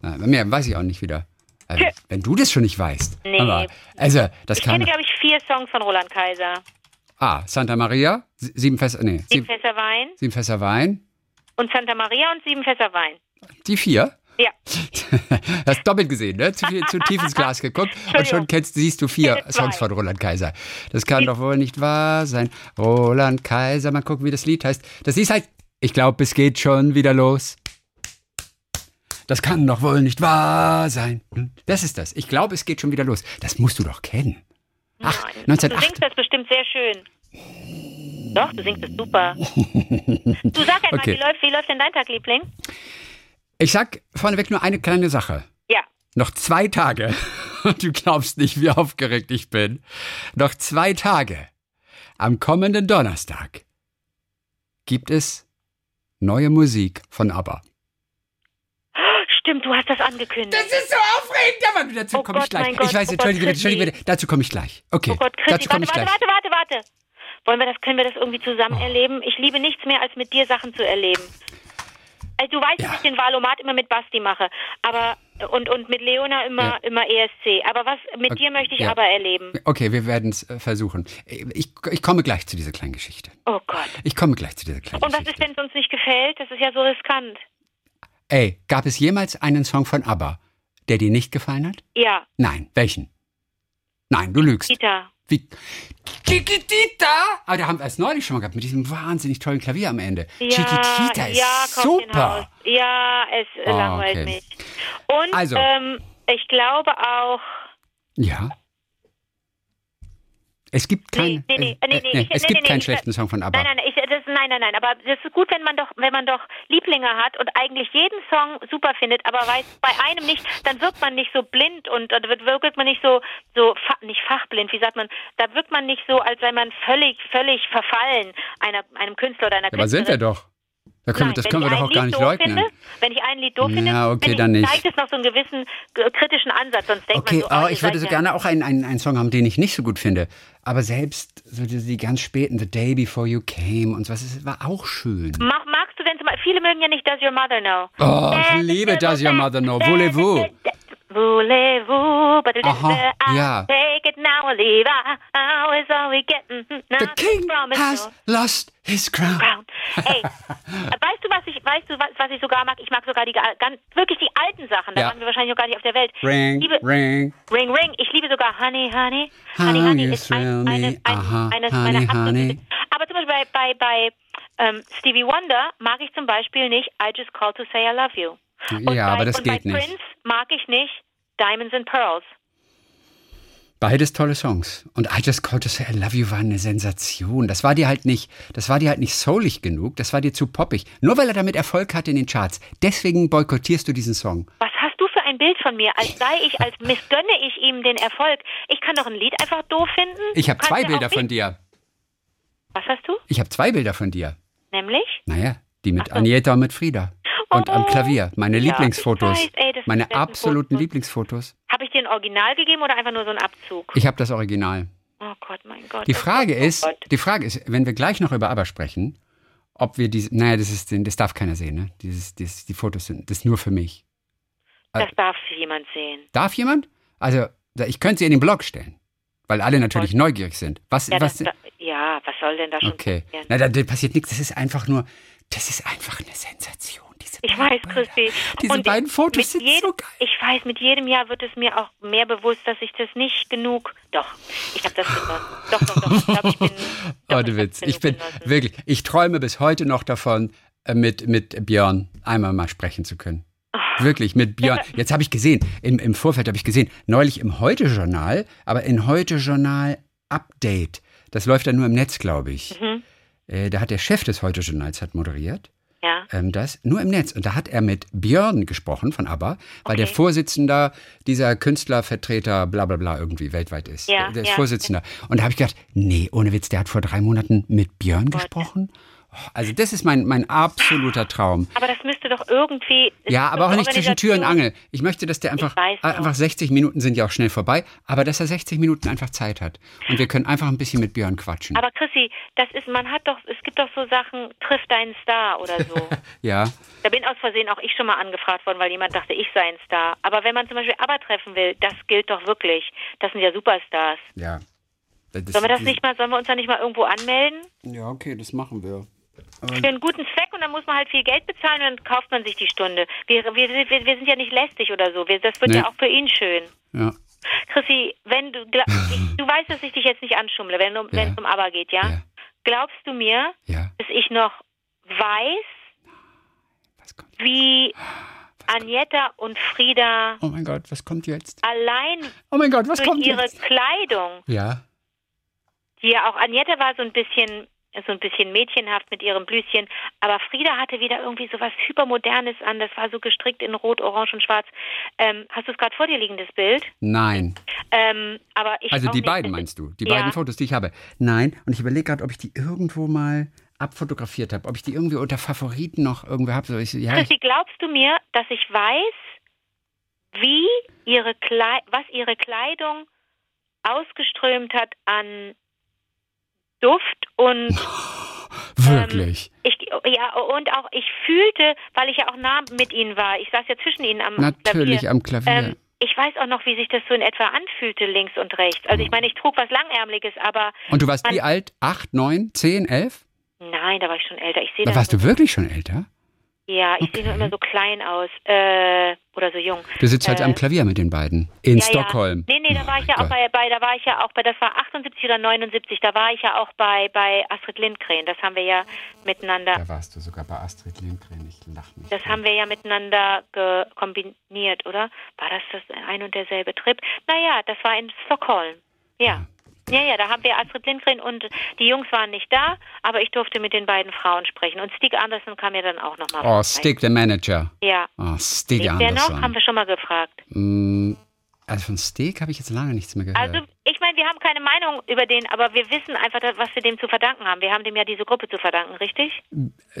Na, mehr weiß ich auch nicht wieder. Also, wenn du das schon nicht weißt. Nee. Aber, also, das ich kann. kenne, glaube ich, vier Songs von Roland Kaiser. Ah, Santa Maria, sieben Fässer, nee. Sieben, sieben Fässer Wein. Sieben Fässer Wein. Und Santa Maria und sieben Fässer Wein. Die vier? Ja. Hast doppelt gesehen, ne? Zu, viel, zu tief ins Glas geguckt und schon kennst, siehst du vier Songs von Roland Kaiser. Das kann doch wohl nicht wahr sein. Roland Kaiser, mal gucken, wie das Lied heißt. Das Lied heißt, ich glaube, es geht schon wieder los. Das kann doch wohl nicht wahr sein. Hm? Das ist das. Ich glaube, es geht schon wieder los. Das musst du doch kennen. Ach, Nein. 1908. Du singst das bestimmt sehr schön. Doch, du singst es super. du sag einmal, okay. wie, läuft, wie läuft denn dein Tag, Liebling? Ich sag vorneweg nur eine kleine Sache. Ja. Noch zwei Tage. Du glaubst nicht, wie aufgeregt ich bin. Noch zwei Tage. Am kommenden Donnerstag gibt es neue Musik von ABBA. Stimmt, du hast das angekündigt. Das ist so aufregend, aber dazu oh komme ich gleich. Gott, ich weiß, oh entschuldige, bitte, entschuldige bitte, dazu komme ich gleich. Okay, oh Gott, dazu komme ich warte, gleich. Warte, warte, warte, warte. Wollen wir das, können wir das irgendwie zusammen oh. erleben? Ich liebe nichts mehr, als mit dir Sachen zu erleben. Also, du weißt, ja. dass ich den Wahlomat immer mit Basti mache, aber und, und mit Leona immer, ja. immer ESC. Aber was mit okay. dir möchte ich ja. aber erleben. Okay, wir werden es äh, versuchen. Ich, ich komme gleich zu dieser kleinen Geschichte. Oh Gott. Ich komme gleich zu dieser kleinen und Geschichte. Und was ist, wenn es uns nicht gefällt? Das ist ja so riskant. Ey, gab es jemals einen Song von ABBA, der dir nicht gefallen hat? Ja. Nein, welchen? Nein, du lügst. Kita. Wie? Chiquitita? Aber da haben wir es neulich schon mal gehabt, mit diesem wahnsinnig tollen Klavier am Ende. Ja, Chiquitita ist ja, super. Ja, es oh, langweilt okay. mich. Und also. ähm, ich glaube auch. Ja. Es gibt keinen nee, nee, nee, nee, es gibt keinen schlechten Song von ABBA. Nein, nein, nein, nein, nein, aber das ist gut, wenn man doch, wenn man doch Lieblinge hat und eigentlich jeden Song super findet, aber weiß bei einem nicht, dann wirkt man nicht so blind und dann wirkt man nicht so, so nicht fachblind, wie sagt man, da wirkt man nicht so, als sei man völlig, völlig verfallen einer, einem Künstler oder einer Künstlerin. Aber sind wir doch. Da können, Nein, das können wir doch auch gar nicht leugnen. Finde, wenn ich ein Lied doof finde, ja, okay, dann nicht. zeigt es noch so einen gewissen kritischen Ansatz. Sonst denkt okay, man so, oh, aber ich würde so gerne auch einen, einen, einen Song haben, den ich nicht so gut finde. Aber selbst so die, die ganz späten, The Day Before You Came und so was, das war auch schön. Mach, magst du denn zum Beispiel, viele mögen ja nicht Does Your Mother Know. Oh, ich liebe Does Your Mother Know. Voulez-vous? Voulez-vous, but Aha, ja. take it now or leave. How is all we getting? The king has lost his crown. crown. Was ich, sogar mag? Ich mag sogar die ganz, wirklich die alten Sachen. Da ja. waren wir wahrscheinlich noch gar nicht auf der Welt. Ring, liebe, ring, ring, ring. Ich liebe sogar Honey, Honey. Honey, Honey ist ein, eine, ein, Aha, eines honey, meiner honey. Aber zum Beispiel bei, bei, bei ähm, Stevie Wonder mag ich zum Beispiel nicht I Just Call to Say I Love You. Und ja, bei, aber das und geht bei nicht. Prince mag ich nicht Diamonds and Pearls. Beides tolle Songs. Und I Just Called to Say I Love You war eine Sensation. Das war dir halt nicht, das war dir halt nicht soulig genug, das war dir zu poppig. Nur weil er damit Erfolg hatte in den Charts. Deswegen boykottierst du diesen Song. Was hast du für ein Bild von mir? Als sei ich, als missgönne ich ihm den Erfolg. Ich kann doch ein Lied einfach doof finden. Ich habe zwei Bilder von dir. Was hast du? Ich habe zwei Bilder von dir. Nämlich? Naja, die mit so. Anieta und mit Frieda und am Klavier. Meine ja, Lieblingsfotos. Weiß, ey, meine absoluten Fotos. Lieblingsfotos. Habe ich dir ein Original gegeben oder einfach nur so einen Abzug? Ich habe das Original. Oh Gott, mein Gott. Die Frage oh ist, die Frage ist, wenn wir gleich noch über Aber sprechen, ob wir diese, naja, das ist, das darf keiner sehen, ne? Dieses, dieses, die Fotos sind, das ist nur für mich. Das äh, darf jemand sehen. Darf jemand? Also, ich könnte sie in den Blog stellen, weil alle natürlich neugierig sind. Was, ja, was, das, ja, was soll denn da schon okay. passieren? Na, da, da passiert nichts. Das ist einfach nur, das ist einfach eine Sensation. Ich weiß, Christi. Diese und beiden Fotos sind jedem, so geil. Ich weiß, mit jedem Jahr wird es mir auch mehr bewusst, dass ich das nicht genug. Doch, ich habe das genossen. Doch, doch, doch. Ich glaube, ich bin. Doch, oh, du Witz. Ich bin genossen. wirklich. Ich träume bis heute noch davon, äh, mit, mit Björn einmal mal sprechen zu können. Oh. Wirklich, mit Björn. Jetzt habe ich gesehen, im, im Vorfeld habe ich gesehen, neulich im Heute-Journal, aber in Heute-Journal Update. Das läuft dann nur im Netz, glaube ich. Mhm. Äh, da hat der Chef des Heute-Journals hat moderiert ja. ähm, das nur im Netz. Und da hat er mit Björn gesprochen von ABBA, weil okay. der Vorsitzender dieser Künstlervertreter bla bla bla irgendwie weltweit ist. Ja, der ist ja. Vorsitzender. Und da habe ich gedacht, nee, ohne Witz, der hat vor drei Monaten mit Björn gesprochen. Also das ist mein, mein absoluter Traum. Aber das doch irgendwie... Ja, aber auch nicht zwischen Tür und Angel. Ich möchte, dass der einfach, einfach 60 Minuten sind ja auch schnell vorbei, aber dass er 60 Minuten einfach Zeit hat. Und wir können einfach ein bisschen mit Björn quatschen. Aber Chrissy, das ist, man hat doch, es gibt doch so Sachen, triff deinen Star oder so. ja. Da bin aus Versehen auch ich schon mal angefragt worden, weil jemand dachte, ich sei ein Star. Aber wenn man zum Beispiel Aber treffen will, das gilt doch wirklich. Das sind ja Superstars. Ja. Das, sollen wir das nicht mal, sollen wir uns da nicht mal irgendwo anmelden? Ja, okay, das machen wir für einen guten Zweck und dann muss man halt viel Geld bezahlen und dann kauft man sich die Stunde. Wir, wir, wir, wir sind ja nicht lästig oder so. Das wird nee. ja auch für ihn schön. Ja. Chrissy, wenn du ich, du weißt, dass ich dich jetzt nicht anschummle, wenn es ja. um Aber geht, ja? ja? Glaubst du mir, ja. dass ich noch weiß, wie Agneta und Frieda Oh mein Gott, was kommt jetzt? Allein oh mein Gott, was durch kommt ihre jetzt? Kleidung. Ja. Die ja auch Agneta war so ein bisschen so ein bisschen mädchenhaft mit ihrem Blüschen. Aber Frieda hatte wieder irgendwie so was Hypermodernes an. Das war so gestrickt in Rot, Orange und Schwarz. Ähm, hast du es gerade vor dir liegen, das Bild? Nein. Ähm, aber ich also die beiden meinst du? Die ja. beiden Fotos, die ich habe? Nein. Und ich überlege gerade, ob ich die irgendwo mal abfotografiert habe. Ob ich die irgendwie unter Favoriten noch irgendwo habe. So, ich, ja, Christi, glaubst du mir, dass ich weiß, wie ihre Kle was ihre Kleidung ausgeströmt hat an Duft und Wirklich? Ähm, ich, ja, und auch ich fühlte, weil ich ja auch nah mit ihnen war, ich saß ja zwischen ihnen am Natürlich Klavier. am Klavier. Ähm, ich weiß auch noch, wie sich das so in etwa anfühlte, links und rechts. Also ich meine, ich trug was Langärmeliges, aber... Und du warst wie alt? Acht, neun, zehn, elf? Nein, da war ich schon älter. Ich sehe da warst du wirklich schon älter? Ja, ich okay. sehe nur immer so klein aus. Äh, oder so jung. Du sitzt heute äh, am Klavier mit den beiden. In ja, Stockholm. Ja. Nee, nee, da war ich ja auch bei, bei, da war ich ja auch bei, das war 78 oder 79, da war ich ja auch bei, bei Astrid Lindgren. Das haben wir ja miteinander. Da warst du sogar bei Astrid Lindgren, ich lach nicht. Das haben wir ja miteinander kombiniert, oder? War das das ein und derselbe Trip? Naja, das war in Stockholm. Ja. ja. Ja, ja, da haben wir Astrid Lindgren und die Jungs waren nicht da, aber ich durfte mit den beiden Frauen sprechen. Und Stig Anderson kam ja dann auch nochmal. Oh, Stig, der Manager. Ja. Oh, Stig Wer Anderson. noch? Haben wir schon mal gefragt. Mm, also von Stig habe ich jetzt lange nichts mehr gehört. Also ich meine, wir haben keine Meinung über den, aber wir wissen einfach, was wir dem zu verdanken haben. Wir haben dem ja diese Gruppe zu verdanken, richtig?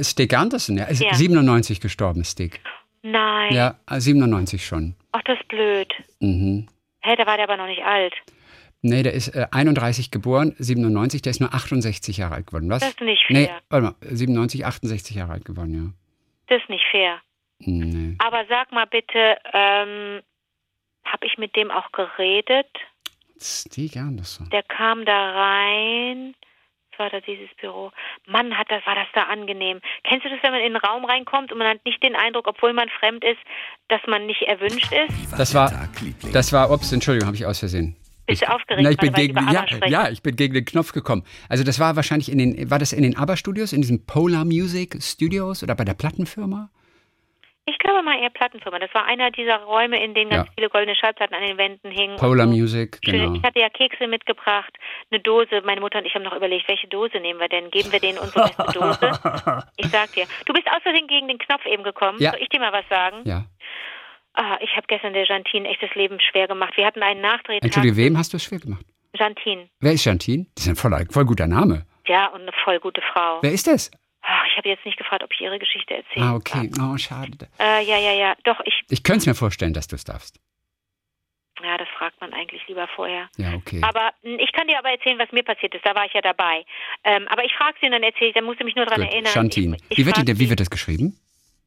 Stig Anderson, ja, ist Ja. 97 gestorben, Stig. Nein. Ja, äh, 97 schon. Ach, das ist blöd. Mhm. Hä, da war der aber noch nicht alt. Nee, der ist äh, 31 geboren, 97, der ist nur 68 Jahre alt geworden. Was? Das ist nicht Nee, fair. warte mal, 97, 68 Jahre alt geworden, Das ist nicht fair. ja. Nee. Aber sag mal bitte, ähm, habe ich mit dem auch geredet? Stig Anderson. Der kam da rein. Was war da dieses Büro? Mann, hat das, war das da angenehm. Kennst du das, wenn man in den Raum reinkommt und man hat nicht den Eindruck, obwohl man fremd ist, dass man nicht erwünscht ist? Das war, das war, ups, Entschuldigung, habe ich aus Versehen. Bist du aufgeregt, Na, ich bin gegen, ja, ja, ich bin gegen den Knopf gekommen. Also das war wahrscheinlich in den, war das in den ABBA-Studios, in diesem Polar Music Studios oder bei der Plattenfirma? Ich glaube mal eher Plattenfirma. Das war einer dieser Räume, in denen ganz Ja. viele goldene Schallplatten an den Wänden hingen. Polar so. Music, genau. Ich hatte ja Kekse mitgebracht, eine Dose. Meine Mutter und ich haben noch überlegt, welche Dose nehmen wir denn? Geben wir denen unsere beste Dose? Ich sag dir. Du bist aus Versehen gegen den Knopf eben gekommen. Ja. Soll ich dir mal was sagen? Ja. Ah, ich habe gestern der Jantine echtes Leben schwer gemacht. Wir hatten einen Nachdrehtag. Entschuldige, wem hast du es schwer gemacht? Jantine. Wer ist Jantine? Das ist ein voll, voll guter Name. Ja, und eine voll gute Frau. Wer ist das? Ah, ich habe jetzt nicht gefragt, ob ich ihre Geschichte erzähle. Ah, okay. Oh, schade. Äh, ja, ja, ja. Doch, ich. Ich könnte es mir vorstellen, dass du es darfst. Ja, das fragt man eigentlich lieber vorher. Ja, okay. Aber mh, ich kann dir aber erzählen, was mir passiert ist. Da war ich ja dabei. Ähm, aber ich frage sie und dann erzähle ich, dann musst du mich nur daran Gut. erinnern. Ich, ich Wie wird, frag die, wie wird das geschrieben?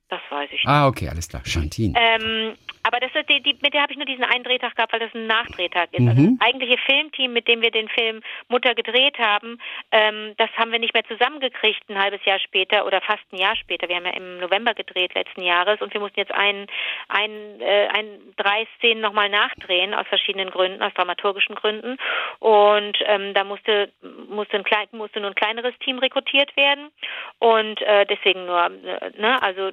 Das weiß ich. Ah, okay, alles klar. Jantine. Ähm, aber das ist die, die, mit der habe ich nur diesen einen Drehtag gehabt, weil das ein Nachdrehtag ist. Mhm. Also das eigentliche Filmteam, mit dem wir den Film Mutter gedreht haben, ähm, das haben wir nicht mehr zusammengekriegt ein halbes Jahr später oder fast ein Jahr später. Wir haben ja im November gedreht letzten Jahres und wir mussten jetzt ein, ein, äh, ein drei Szenen nochmal nachdrehen aus verschiedenen Gründen, aus dramaturgischen Gründen. Und ähm, da musste musste, ein klein, musste nur ein kleineres Team rekrutiert werden und äh, deswegen nur, äh, ne, also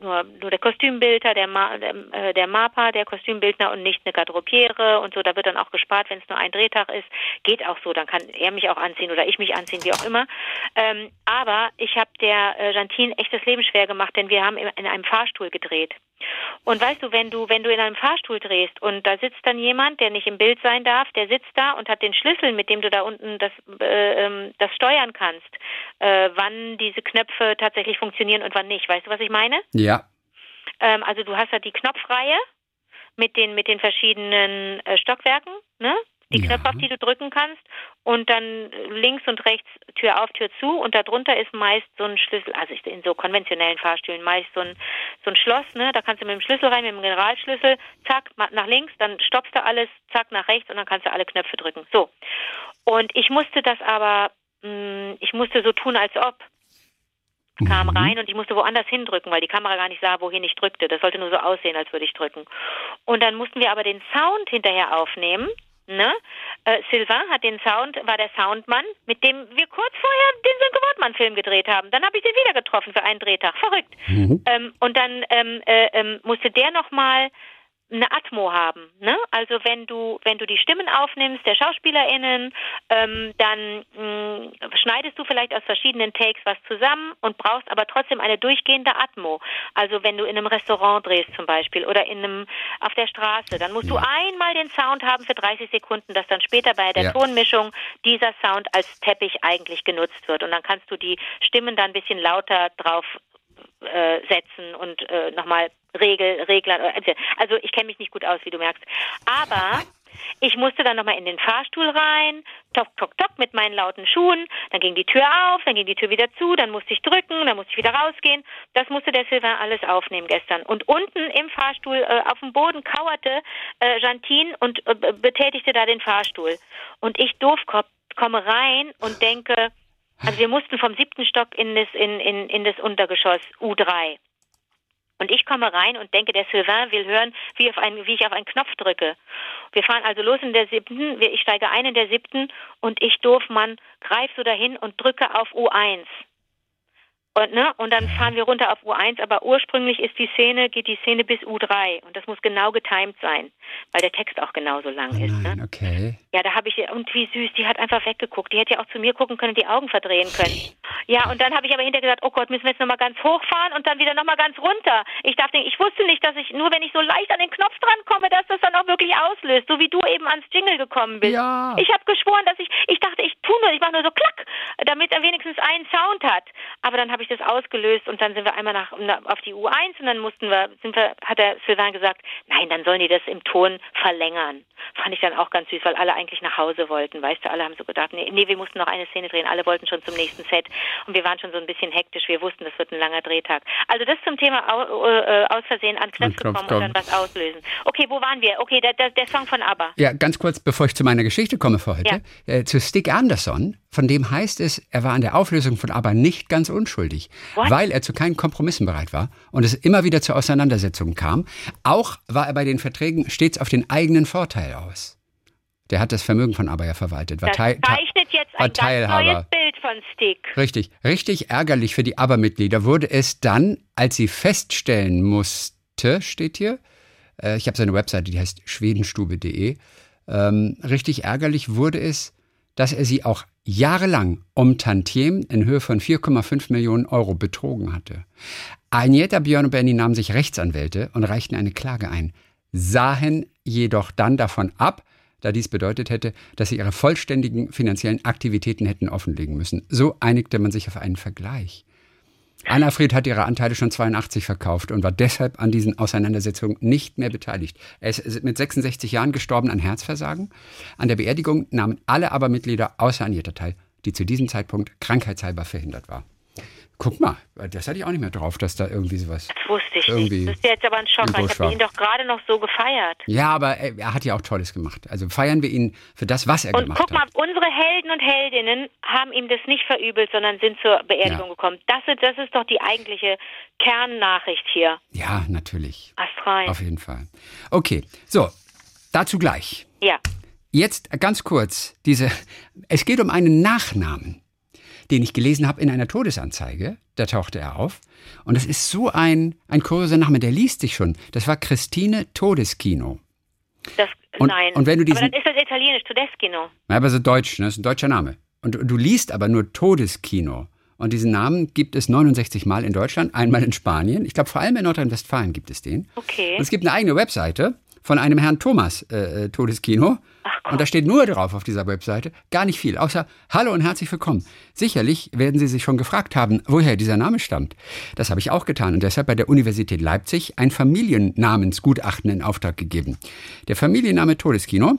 nur, nur der Kostümbildner, der, Ma, der, äh, der MAPA, der Kostümbildner und nicht eine Garderobiere und so. Da wird dann auch gespart, wenn es nur ein Drehtag ist. Geht auch so, dann kann er mich auch anziehen oder ich mich anziehen, wie auch immer. Ähm, aber ich habe der äh, Jantine echt das Leben schwer gemacht, denn wir haben in, in einem Fahrstuhl gedreht. Und weißt du, wenn du, wenn du in einem Fahrstuhl drehst und da sitzt dann jemand, der nicht im Bild sein darf, der sitzt da und hat den Schlüssel, mit dem du da unten das, äh, ähm, das steuern kannst, äh, wann diese Knöpfe tatsächlich funktionieren und wann nicht. Weißt du, was ich meine? Ja. Ähm, also du hast da die Knopfreihe mit den mit den verschiedenen äh, Stockwerken, ne? Die Ja. Knöpfe, auf die du drücken kannst und dann links und rechts Tür auf, Tür zu und darunter ist meist so ein Schlüssel, also in so konventionellen Fahrstühlen meist so ein so ein Schloss, ne? Da kannst du mit dem Schlüssel rein, mit dem Generalschlüssel, zack, nach links, dann stoppst du alles, zack, nach rechts und dann kannst du alle Knöpfe drücken. So. Und ich musste das aber, mh, ich musste so tun, als ob kam Mhm. rein und ich musste woanders hindrücken, weil die Kamera gar nicht sah, wohin ich drückte. Das sollte nur so aussehen, als würde ich drücken. Und dann mussten wir aber den Sound hinterher aufnehmen. Ne? Äh, Sylvain hat den Sound, war der Soundmann, mit dem wir kurz vorher den Sönke Wortmann-Film gedreht haben. Dann habe ich den wieder getroffen für einen Drehtag. Verrückt. Mhm. Ähm, und dann ähm, äh, ähm, musste der nochmal eine Atmo haben. Ne? Also wenn du wenn du die Stimmen aufnimmst der SchauspielerInnen, ähm, dann mh, schneidest du vielleicht aus verschiedenen Takes was zusammen und brauchst aber trotzdem eine durchgehende Atmo. Also wenn du in einem Restaurant drehst zum Beispiel oder in einem auf der Straße, dann musst du Ja. einmal den Sound haben für 30 Sekunden, dass dann später bei der Ja. Tonmischung dieser Sound als Teppich eigentlich genutzt wird und dann kannst du die Stimmen dann ein bisschen lauter drauf äh, setzen und äh, nochmal Regel, Regler. äh, Also ich kenne mich nicht gut aus, wie du merkst. Aber ich musste dann nochmal in den Fahrstuhl rein, tok, tok, tok mit meinen lauten Schuhen. Dann ging die Tür auf, dann ging die Tür wieder zu, dann musste ich drücken, dann musste ich wieder rausgehen. Das musste der Sylvain alles aufnehmen gestern. Und unten im Fahrstuhl äh, auf dem Boden kauerte äh, Jantine und äh, betätigte da den Fahrstuhl. Und ich Doofkopf komme rein und denke, also wir mussten vom siebten Stock in das, in, in, in das Untergeschoss U3. Und ich komme rein und denke, der Sylvain will hören, wie, auf einen, wie ich auf einen Knopf drücke. Wir fahren also los in der siebten, ich steige ein in der siebten und ich, Doofmann, greife so dahin und drücke auf U1. Und, ne, und dann fahren wir runter auf U1, aber ursprünglich ist die Szene, geht die Szene bis U3 und das muss genau getimed sein, weil der Text auch genauso lang Oh ist. Ne? nein, okay. Ja, da habe ich, und wie süß, die hat einfach weggeguckt. Die hätte ja auch zu mir gucken können, die Augen verdrehen können. Ja, und dann habe ich aber hinterher gesagt, oh Gott, müssen wir jetzt nochmal ganz hochfahren und dann wieder nochmal ganz runter. Ich dachte, ich wusste nicht, dass ich, nur wenn ich so leicht an den Knopf drankomme, dass das dann auch wirklich auslöst, so wie du eben ans Jingle gekommen bist. Ja. Ich habe geschworen, dass ich, ich dachte, ich tue nur, ich mache nur so klack, damit er wenigstens einen Sound hat. Aber dann habe ich das ausgelöst und dann sind wir einmal nach, na- auf die U1 und dann mussten wir, sind wir, hat der Sylvain gesagt, nein, dann sollen die das im Ton verlängern. Fand ich dann auch ganz süß, weil alle eigentlich nach Hause wollten. Weißt du, alle haben so gedacht, nee, nee, wir mussten noch eine Szene drehen. Alle wollten schon zum nächsten Set und wir waren schon so ein bisschen hektisch. Wir wussten, das wird ein langer Drehtag. Also das zum Thema au, äh, aus Versehen an Knopf gekommen und dann kommen. was auslösen. Okay, wo waren wir? Okay, der, der, der Song von ABBA. Ja, ganz kurz, bevor ich zu meiner Geschichte komme für heute, äh, zu Stig Anderson, von dem heißt es, er war an der Auflösung von ABBA nicht ganz unschuldig, What? weil er zu keinen Kompromissen bereit war und es immer wieder zu Auseinandersetzungen kam. Auch war er bei den Verträgen stets auf den eigenen Vorteil aus. Der hat das Vermögen von ABBA ja verwaltet. War Das Teil, zeichnet jetzt ein Teilhaber. neues Bild von Stick. Richtig, richtig ärgerlich für die ABBA-Mitglieder wurde es dann, als sie feststellen musste, steht hier, äh, ich habe seine Webseite, die heißt schwedenstube.de, ähm, richtig ärgerlich wurde es, dass er sie auch jahrelang um Tantiem in Höhe von 4,5 Millionen Euro betrogen hatte. Agneta, Björn und Benny nahmen sich Rechtsanwälte und reichten eine Klage ein, sahen jedoch dann davon ab, da dies bedeutet hätte, dass sie ihre vollständigen finanziellen Aktivitäten hätten offenlegen müssen. So einigte man sich auf einen Vergleich. Anna Fried hat ihre Anteile schon 82 verkauft und war deshalb an diesen Auseinandersetzungen nicht mehr beteiligt. Er ist mit 66 Jahren gestorben an Herzversagen. An der Beerdigung nahmen alle aber Mitglieder außer Anjeta teil, die zu diesem Zeitpunkt krankheitshalber verhindert war. Guck mal, das hatte ich auch nicht mehr drauf, dass da irgendwie sowas. Das wusste ich Irgendwie nicht. Das ist jetzt aber ein Schock, weil ich habe ihn doch gerade noch so gefeiert. Ja, aber er, hat ja auch Tolles gemacht. Also feiern wir ihn für das, was er Und gemacht guck mal, hat. unsere Helden und Heldinnen haben ihm das nicht verübelt, sondern sind zur Beerdigung Ja. gekommen. Das ist, das ist doch die eigentliche Kernnachricht hier. Ja, natürlich. Ast rein. Auf jeden Fall. Okay, so, dazu gleich. Ja. Jetzt ganz kurz, diese, es geht um einen Nachnamen, den ich gelesen habe in einer Todesanzeige. Da tauchte er auf. Und das ist so ein, ein kurioser Name, der liest sich schon. Das war Christine Todeskino. Das, Und- nein. und wenn du diesen- aber dann ist das italienisch, Tedeschino. Ja, aber so deutsch, ne? Das ist ein deutscher Name. Und du, du liest aber nur Todeskino. Und diesen Namen gibt es 69 Mal in Deutschland, einmal in Spanien. Ich glaube, vor allem in Nordrhein-Westfalen gibt es den. Okay. Und es gibt eine eigene Webseite von einem Herrn Thomas äh, äh, Todeskino. Und da steht nur drauf auf dieser Webseite, gar nicht viel, außer Hallo und herzlich willkommen. Sicherlich werden Sie sich schon gefragt haben, woher dieser Name stammt. Das habe ich auch getan und deshalb bei der Universität Leipzig ein Familiennamensgutachten in Auftrag gegeben. Der Familienname Todeskino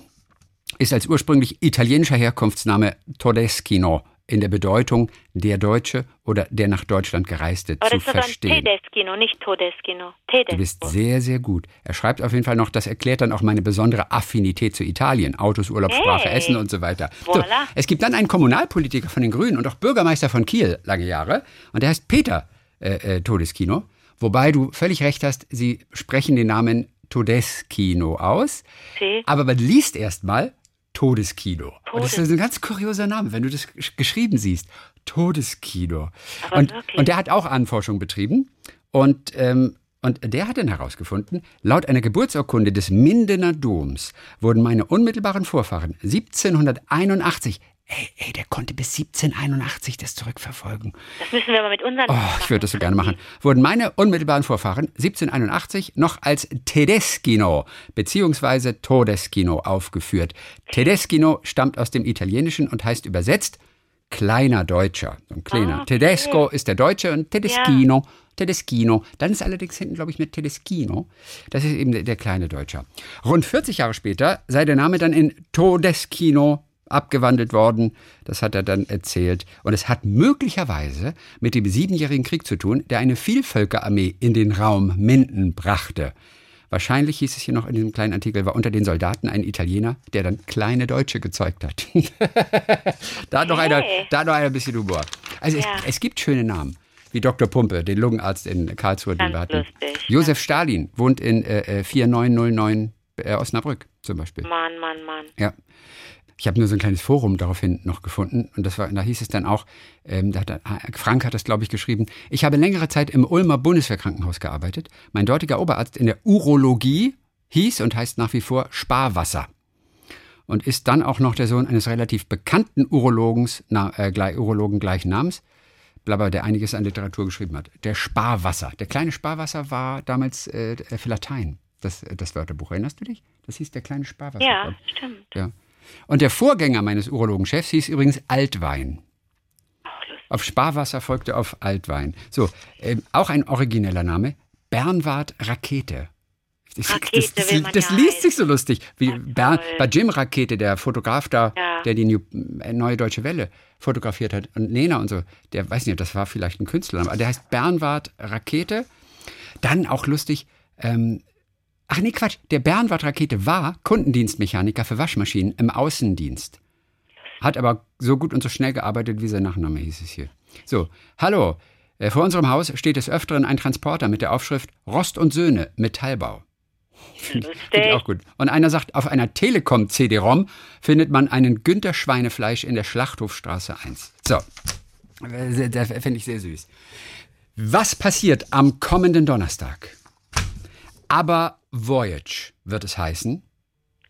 ist als ursprünglich italienischer Herkunftsname Todeschino in der Bedeutung der Deutsche oder der nach Deutschland gereiste Aber zu verstehen. Tedeschino, nicht Todeskino. Du bist Tedesco. sehr, sehr gut. Er schreibt auf jeden Fall noch, das erklärt dann auch meine besondere Affinität zu Italien. Autos, Urlaub, Sprache, Hey. Essen und so weiter. So, Voilà. es gibt dann einen Kommunalpolitiker von den Grünen und auch Bürgermeister von Kiel lange Jahre. Und der heißt Peter äh, äh, Todeskino. Wobei du völlig recht hast, sie sprechen den Namen Todeskino aus. Sie? Aber man liest erstmal Todeskino. Und das Todes- ist ein ganz kurioser Name, wenn du das gesch- geschrieben siehst. Todeskino. Aber Und, wirklich? und der hat auch Anforschung betrieben. Und, ähm, und der hat dann herausgefunden, laut einer Geburtsurkunde des Mindener Doms wurden meine unmittelbaren Vorfahren 1781, ey, ey, der konnte bis 1781 das zurückverfolgen. Das müssen wir aber mit unseren. Oh, ich würde das so gerne machen. Wurden meine unmittelbaren Vorfahren 1781 noch als Tedeschino bzw. Todeschino aufgeführt. Tedeschino stammt aus dem Italienischen und heißt übersetzt kleiner Deutscher. So ein kleiner. Ah, okay. Tedesco ist der Deutsche und Tedeschino. Tedeschino. Dann ist allerdings hinten, glaube ich, mit Tedeschino. Das ist eben der, der kleine Deutscher. Rund 40 Jahre später sei der Name dann in Todeschino abgewandelt worden. Das hat er dann erzählt. Und es hat möglicherweise mit dem Siebenjährigen Krieg zu tun, der eine Vielvölkerarmee in den Raum Minden brachte. Wahrscheinlich hieß es hier noch in diesem kleinen Artikel, war unter den Soldaten ein Italiener, der dann kleine Deutsche gezeugt hat. da, hat noch einer, Hey. da hat noch einer ein bisschen Humor. Also Ja. es, es gibt schöne Namen. Wie Dr. Pumpe, den Lungenarzt in Karlsruhe, den Ganz wir hatten. lustig, Josef Stalin wohnt in äh, äh, 4909 äh, Osnabrück zum Beispiel. Mann, Mann, Mann. Ja. Ich habe nur so ein kleines Forum daraufhin noch gefunden und das war, da hieß es dann auch, ähm, da hat, Frank hat das, glaube ich, geschrieben, ich habe längere Zeit im Ulmer Bundeswehrkrankenhaus gearbeitet. Mein dortiger Oberarzt in der Urologie hieß und heißt nach wie vor Sparwasser und ist dann auch noch der Sohn eines relativ bekannten Urologens, na, äh, Urologen gleichen Namens, blabber, der einiges an Literatur geschrieben hat. Der Sparwasser. Der kleine Sparwasser war damals äh, für Latein, das, das Wörterbuch. Erinnerst du dich? Das hieß der kleine Sparwasser. Ja, stimmt. Ja. Und der Vorgänger meines Urologenchefs hieß übrigens Altwein. Auf Sparwasser folgte auf Altwein. So, äh, auch ein origineller Name, Bernward Rakete. Das, Rakete das, das, das, das liest sich so lustig. Wie Bern, bei Jim Rakete, der Fotograf da, ja. der die New, äh, Neue Deutsche Welle fotografiert hat. Und Nena und so, der weiß nicht, das war vielleicht ein Künstler, aber der heißt Bernward Rakete. Dann auch lustig, ähm, ach nee, Quatsch, der Bernward Rakete war Kundendienstmechaniker für Waschmaschinen im Außendienst. Hat aber so gut und so schnell gearbeitet, wie sein Nachname hieß es hier. So, hallo. Äh, vor unserem Haus steht des Öfteren ein Transporter mit der Aufschrift Rost und Söhne, Metallbau. Finde find ich auch gut. Und einer sagt, auf einer Telekom-CD-ROM findet man einen Günther Schweinefleisch in der Schlachthofstraße 1. So, das finde ich sehr süß. Was passiert am kommenden Donnerstag? Aber Voyage wird es heißen.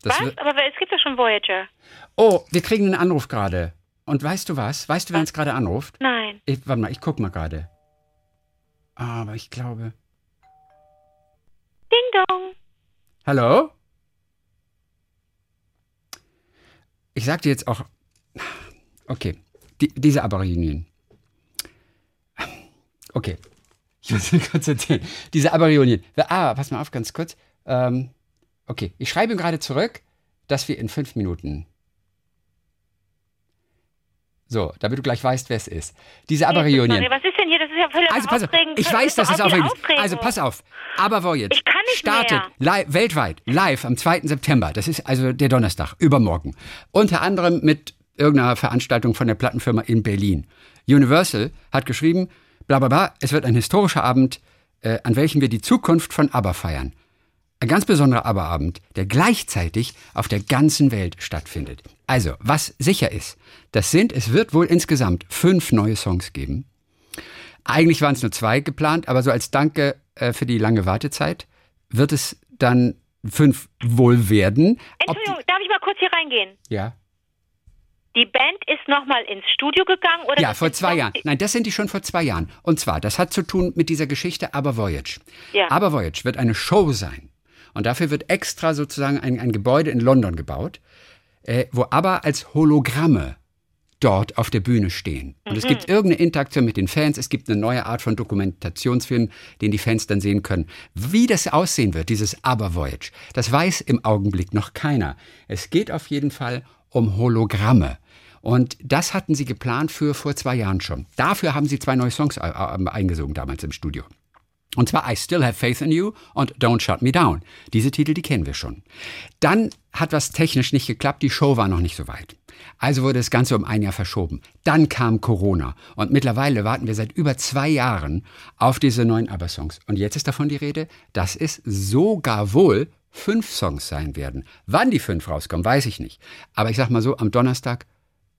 Das was? Aber es gibt ja schon Voyager. Oh, wir kriegen einen Anruf gerade. Und weißt du was? Weißt du, wer uns gerade anruft? Nein. Ich, warte mal, ich guck mal gerade. Aber ich glaube. Ding dong. Hallo? Ich sagte jetzt auch, okay, die, diese Aberionien. Okay, ich muss dir kurz erzählen. Diese Aberionien. Ah, pass mal auf, ganz kurz. Ähm, okay, ich schreibe gerade zurück, dass wir in fünf Minuten so, damit du gleich weißt, wer es ist. Diese Aberionien. Was ist denn hier? Das ist ja völlig also, pass auf. Ich weiß, das ist aufregend. Also pass auf. Aber Voyage ich kann nicht startet li weltweit live am 2. September. Das ist also der Donnerstag, übermorgen. Unter anderem mit irgendeiner Veranstaltung von der Plattenfirma in Berlin. Universal hat geschrieben, bla bla bla, es wird ein historischer Abend, äh, an welchem wir die Zukunft von ABBA feiern. Ein ganz besonderer ABBA-Abend, der gleichzeitig auf der ganzen Welt stattfindet. Also, was sicher ist, das sind, es wird wohl insgesamt fünf neue Songs geben. Eigentlich waren es nur zwei geplant, aber so als Danke äh, für die lange Wartezeit wird es dann fünf wohl werden. Entschuldigung, darf ich mal kurz hier reingehen? Ja. Die Band ist nochmal ins Studio gegangen oder? Ja, vor zwei Jahren. Nein, das sind die schon vor zwei Jahren. Und zwar, das hat zu tun mit dieser Geschichte Aber Voyage. Ja. Aber Voyage wird eine Show sein. Und dafür wird extra sozusagen ein, ein Gebäude in London gebaut äh, wo aber als Hologramme dort auf der Bühne stehen. Und mhm. es gibt irgendeine Interaktion mit den Fans, es gibt eine neue Art von Dokumentationsfilm, den die Fans dann sehen können. Wie das aussehen wird, dieses Aber Voyage, das weiß im Augenblick noch keiner. Es geht auf jeden Fall um Hologramme. Und das hatten sie geplant für vor zwei Jahren schon. Dafür haben sie zwei neue Songs äh, äh, eingesungen damals im Studio. Und zwar I Still Have Faith in You und Don't Shut Me Down. Diese Titel, die kennen wir schon. Dann hat was technisch nicht geklappt, die Show war noch nicht so weit. Also wurde das Ganze um ein Jahr verschoben. Dann kam Corona und mittlerweile warten wir seit über zwei Jahren auf diese neuen ABBA-Songs. Und jetzt ist davon die Rede, dass es sogar wohl fünf Songs sein werden. Wann die fünf rauskommen, weiß ich nicht. Aber ich sag mal so, am Donnerstag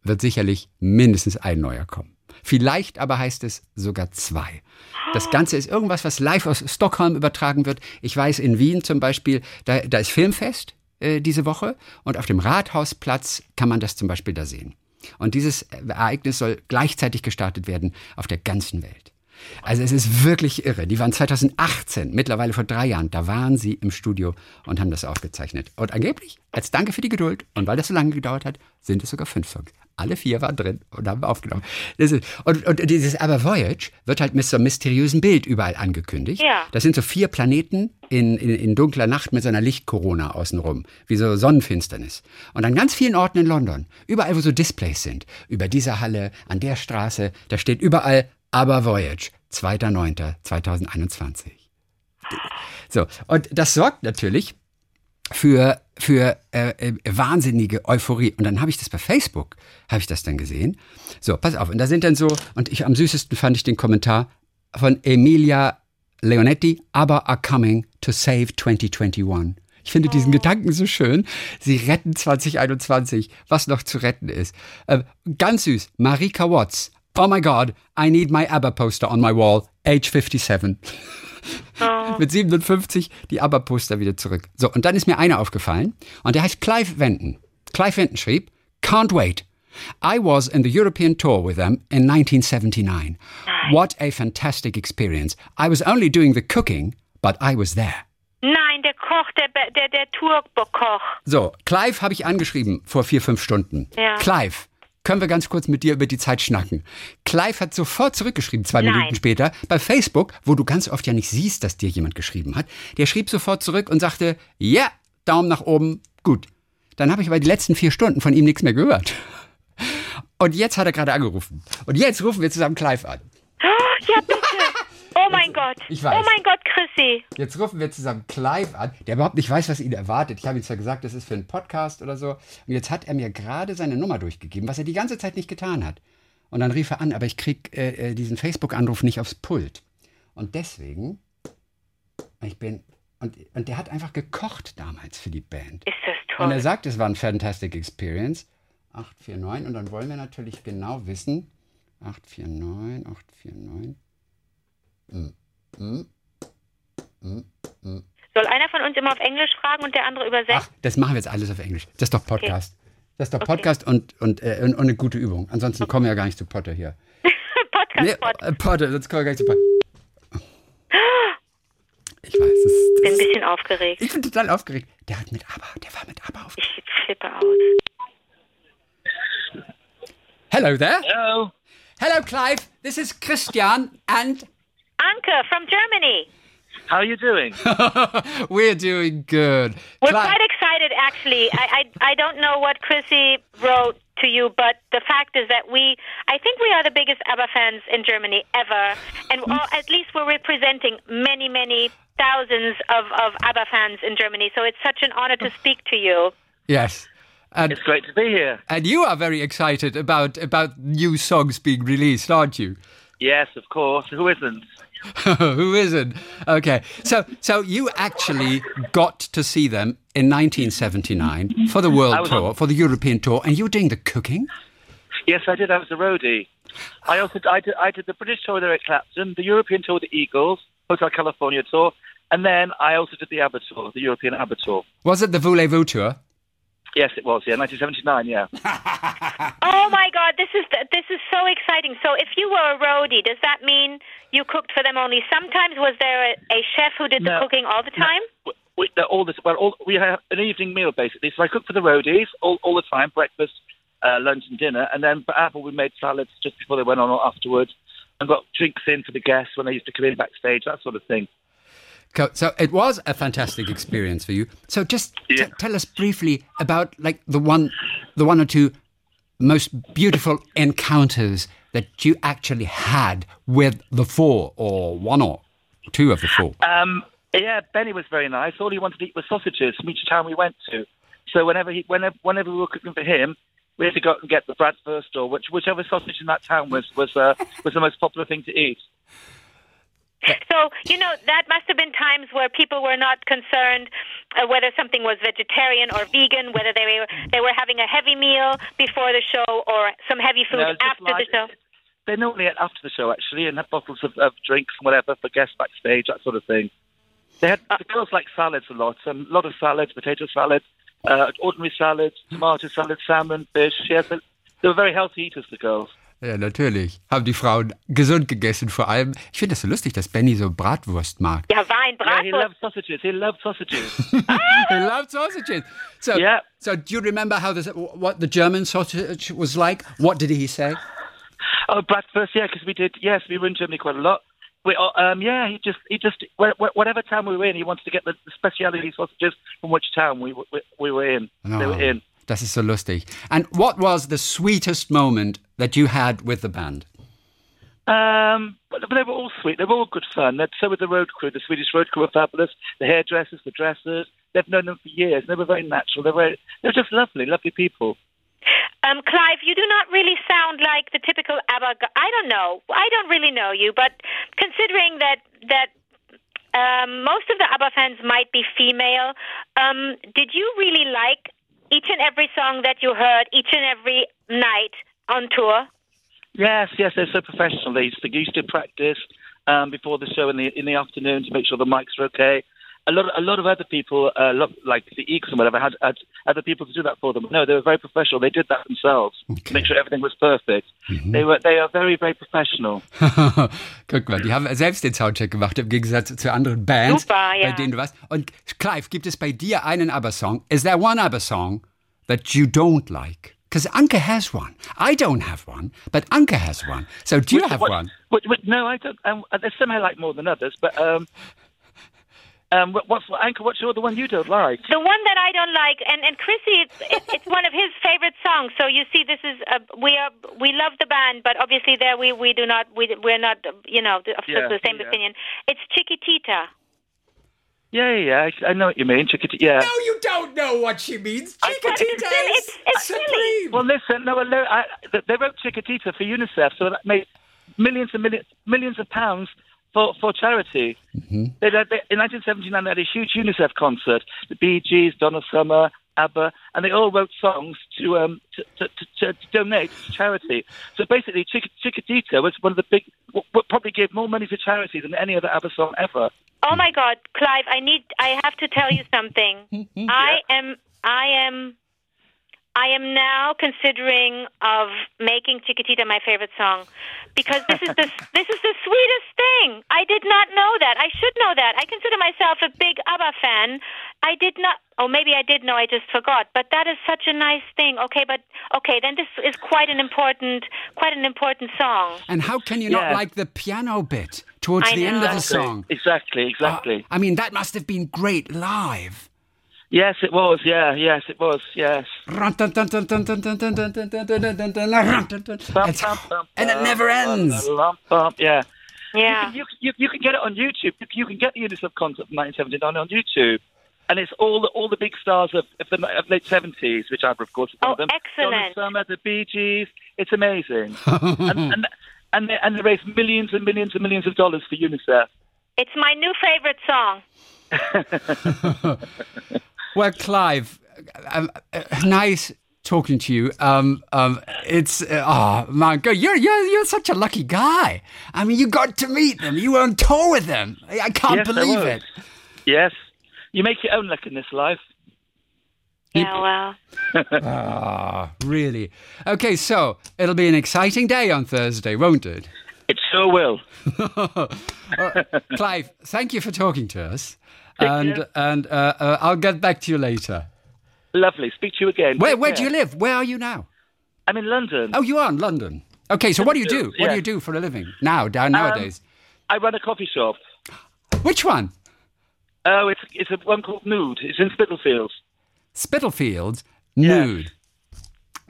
wird sicherlich mindestens ein neuer kommen. Vielleicht aber heißt es sogar zwei. Das Ganze ist irgendwas, was live aus Stockholm übertragen wird. Ich weiß, in Wien zum Beispiel, da, da ist Filmfest äh, diese Woche und auf dem Rathausplatz kann man das zum Beispiel da sehen. Und dieses Ereignis soll gleichzeitig gestartet werden auf der ganzen Welt. Also es ist wirklich irre. Die waren 2018, mittlerweile vor drei Jahren, da waren sie im Studio und haben das aufgezeichnet. Und angeblich, als Danke für die Geduld und weil das so lange gedauert hat, sind es sogar fünf Songs. Alle vier waren drin und haben aufgenommen. Ist, und, und, dieses Aber Voyage wird halt mit so einem mysteriösen Bild überall angekündigt. Ja. Das sind so vier Planeten in, in, in dunkler Nacht mit so einer Lichtkorona außenrum, wie so Sonnenfinsternis. Und an ganz vielen Orten in London, überall, wo so Displays sind, über dieser Halle, an der Straße, da steht überall Aber Voyage, 2.9.2021. So, und das sorgt natürlich für, für äh, äh, wahnsinnige Euphorie. Und dann habe ich das bei Facebook, habe ich das dann gesehen. So, pass auf. Und da sind dann so, und ich am süßesten fand ich den Kommentar von Emilia Leonetti, aber are coming to save 2021. Ich finde diesen oh. Gedanken so schön. Sie retten 2021, was noch zu retten ist. Äh, ganz süß. Marika Watts. Oh my God, I need my ABBA poster on my wall. Age 57. Oh. Mit 57 die ABBA-Poster wieder zurück. So, und dann ist mir einer aufgefallen und der heißt Clive Wenton. Clive Wenton schrieb, Can't wait. I was in the European tour with them in 1979. What a fantastic experience. I was only doing the cooking, but I was there. Nein, der Koch, der, der, der Tourkoch. So, Clive habe ich angeschrieben vor vier, fünf Stunden. Ja. Clive, können wir ganz kurz mit dir über die Zeit schnacken. Clive hat sofort zurückgeschrieben, zwei Nein. Minuten später, bei Facebook, wo du ganz oft ja nicht siehst, dass dir jemand geschrieben hat. Der schrieb sofort zurück und sagte, ja, Daumen nach oben, gut. Dann habe ich aber die letzten vier Stunden von ihm nichts mehr gehört. Und jetzt hat er gerade angerufen. Und jetzt rufen wir zusammen Clive an. Oh, ja. Oh mein Gott. Ich weiß. Oh mein Gott, Chrissy. Jetzt rufen wir zusammen Clive an, der überhaupt nicht weiß, was ihn erwartet. Ich habe ihm zwar gesagt, das ist für einen Podcast oder so. Und jetzt hat er mir gerade seine Nummer durchgegeben, was er die ganze Zeit nicht getan hat. Und dann rief er an, aber ich kriege äh, äh, diesen Facebook-Anruf nicht aufs Pult. Und deswegen, ich bin, und, und der hat einfach gekocht damals für die Band. Ist das toll. Und er sagt, es war ein Fantastic Experience. 849. Und dann wollen wir natürlich genau wissen, 849, 849. Soll einer von uns immer auf Englisch fragen und der andere übersetzt? Ach, das machen wir jetzt alles auf Englisch. Das ist doch Podcast. Okay. Das ist doch Podcast okay. und, und, äh, und, eine gute Übung. Ansonsten okay. kommen wir ja gar nicht zu Potter hier. Podcast nee, Potter. Äh, Potter, sonst kommen wir gar nicht zu Potter. Ich weiß, das, das bin ein bisschen aufgeregt. Ich bin total aufgeregt. Der hat mit ABBA, der war mit ABBA aufgeregt. Ich flippe aus. Hello there. Hello. Hello, Clive. This is Christian and Anke from Germany. How are you doing? We're doing good. We're Cla- quite excited, actually. I, I, I don't know what Chrissy wrote to you, but the fact is that we, I think we are the biggest ABBA fans in Germany ever, and well, at least we're representing many, many thousands of, of ABBA fans in Germany. So it's such an honor to speak to you. Yes. And, it's great to be here. And you are very excited about about new songs being released, aren't you? Yes, of course. Who isn't? Who isn't? Okay. So so you actually got to see them in 1979 for the world tour, on... for the European tour, and you were doing the cooking? Yes, I did. I was a roadie. I also I did, I did the British tour with Eric Clapton, the European tour with the Eagles, Hotel California tour, and then I also did the ABBA tour, the European ABBA tour. Was it the Voulez-Vous tour? Yes, it was. Yeah, 1979. Yeah. oh my God, this is this is so exciting. So, if you were a roadie, does that mean you cooked for them only sometimes? Was there a, a chef who did no, the cooking all the time? No, we, all this, well, all, we have an evening meal basically. So I cooked for the roadies all, all the time, breakfast, uh, lunch, and dinner. And then for Apple, we made salads just before they went on or afterwards, and got drinks in for the guests when they used to come in backstage, that sort of thing. So it was a fantastic experience for you. So just yeah. t- tell us briefly about like the one, the one or two most beautiful encounters that you actually had with the four, or one or two of the four. Um, yeah, Benny was very nice. All he wanted to eat was sausages from each town we went to. So whenever he, whenever, whenever we were cooking for him, we had to go and get the Bradford or which, whichever sausage in that town was was uh, was the most popular thing to eat. So, you know, that must have been times where people were not concerned uh, whether something was vegetarian or vegan, whether they were they were having a heavy meal before the show or some heavy food no, after like, the show. They normally ate after the show actually and had bottles of, of drinks and whatever for guests backstage, that sort of thing. They had uh, the girls like salads a lot, and a lot of salads, potato salads, uh, ordinary salads, tomato salads, salmon, fish. Yes, they were very healthy eaters, the girls. Ja, natürlich. Haben die Frauen gesund gegessen, vor allem. Ich finde das so lustig, dass Benny so Bratwurst mag. Ja, Wein, Bratwurst. Yeah, he loves sausages. He loves sausages. he loves sausages. So, yeah. so do you remember how this, what the German sausage was like? What did he say? Oh, Bratwurst, yeah, because we did, yes, we were in Germany quite a lot. We, uh, um, yeah, he just, he just, whatever town we were in, he wanted to get the, the specialty sausages from which town we, we, we were in. Oh. They were in. Das ist so lustig. And what was the sweetest moment that you had with the band? Um, they were all sweet. They were all good fun. So were the road crew. The Swedish road crew were fabulous. The hairdressers, the dressers. They've known them for years. They were very natural. They were, they were just lovely, lovely people. Um, Clive, you do not really sound like the typical ABBA. I don't know. I don't really know you, but considering that that um, most of the ABBA fans might be female. Um, did you really like each and every song that you heard each and every night on tour? Yes, yes, they're so professional. They used to, used to practice um, before the show in the in the afternoon to make sure the mics are okay. A lot, a lot of other people, uh, like the Eagles and whatever, had, had other people to do that for them. No, they were very professional. They did that themselves okay. to make sure everything was perfect. Mhm. They were, they are very, very professional. Guck mal, die haben selbst den Soundcheck gemacht im Gegensatz zu anderen Bands, Super, ja. bei denen du warst. Und Clive, gibt es bei dir einen ABBA-Song? Is there one ABBA-Song that you don't like? Because Anka has one. I don't have one, but Anka has one. So do you which, have what, one? What, what, no, I don't. Um, there's some I like more than others, but um, um, what's Anka? What's your, the one you don't like? The one that I don't like, and and Chrissy, it's it, it's one of his favorite songs. So you see, this is uh, we are we love the band, but obviously there we we do not we we're not you know of yeah, the same yeah. opinion. It's Chiquitita. Yeah, yeah, I know what you mean. Chiquitita, yeah. No, you don't know what she means. Chiquitita it's, it's, it's silly. Well, listen, no, I, they wrote Chiquitita for UNICEF, so that made millions and millions, millions of pounds for, for charity. Mm-hmm. They, they, in 1979, they had a huge UNICEF concert. The Bee Gees, Donna Summer, ABBA, and they all wrote songs to um to, to, to, to donate to charity. So basically, Chick- Chiquitita was one of the big, w- probably gave more money to charity than any other ABBA song ever. Oh my God, Clive! I need. I have to tell you something. yeah. I am. I am. I am now considering of making Chiquitita my favorite song because this is the this is the sweetest thing. I did not know that. I should know that. I consider myself a big ABBA fan. I did not. Oh, maybe I did know. I just forgot. But that is such a nice thing. Okay, but okay, then this is quite an important, quite an important song. And how can you yeah. not like the piano bit towards I the know. end of the song? Exactly, exactly. Uh, I mean, that must have been great live. Yes, it was. Yeah, yes, it was. Yes. and it never ends. Yeah. Yeah. You, you, you, can get it on YouTube. You can get the UNICEF concert from 1979 on YouTube. And it's all the, all the big stars of, of the of late 70s, which I've, of course, one oh, of them. excellent. Donna Summer, the Bee Gees. It's amazing. and, and, and, they, and they raise millions and millions and millions of dollars for UNICEF. It's my new favorite song. Well, Clive, um, uh, nice talking to you. Um, um, it's uh, oh man, you're you're you're such a lucky guy. I mean, you got to meet them. You were on tour with them. I can't yes, believe it. Yes, you make your own luck in this life. Yeah, well. ah, really? Okay, so it'll be an exciting day on Thursday, won't it? It sure will. uh, Clive, thank you for talking to us. And and uh, uh, I'll get back to you later. Lovely. Speak to you again. Where Where do you live? Where are you now? I'm in London. Oh, you are in London. Okay, so what do you do? What do you do for a living now, down um, nowadays? Um, I run a coffee shop. Which one? Oh, it's it's a one called Nude. It's in Spitalfields. Spitalfields, Nude.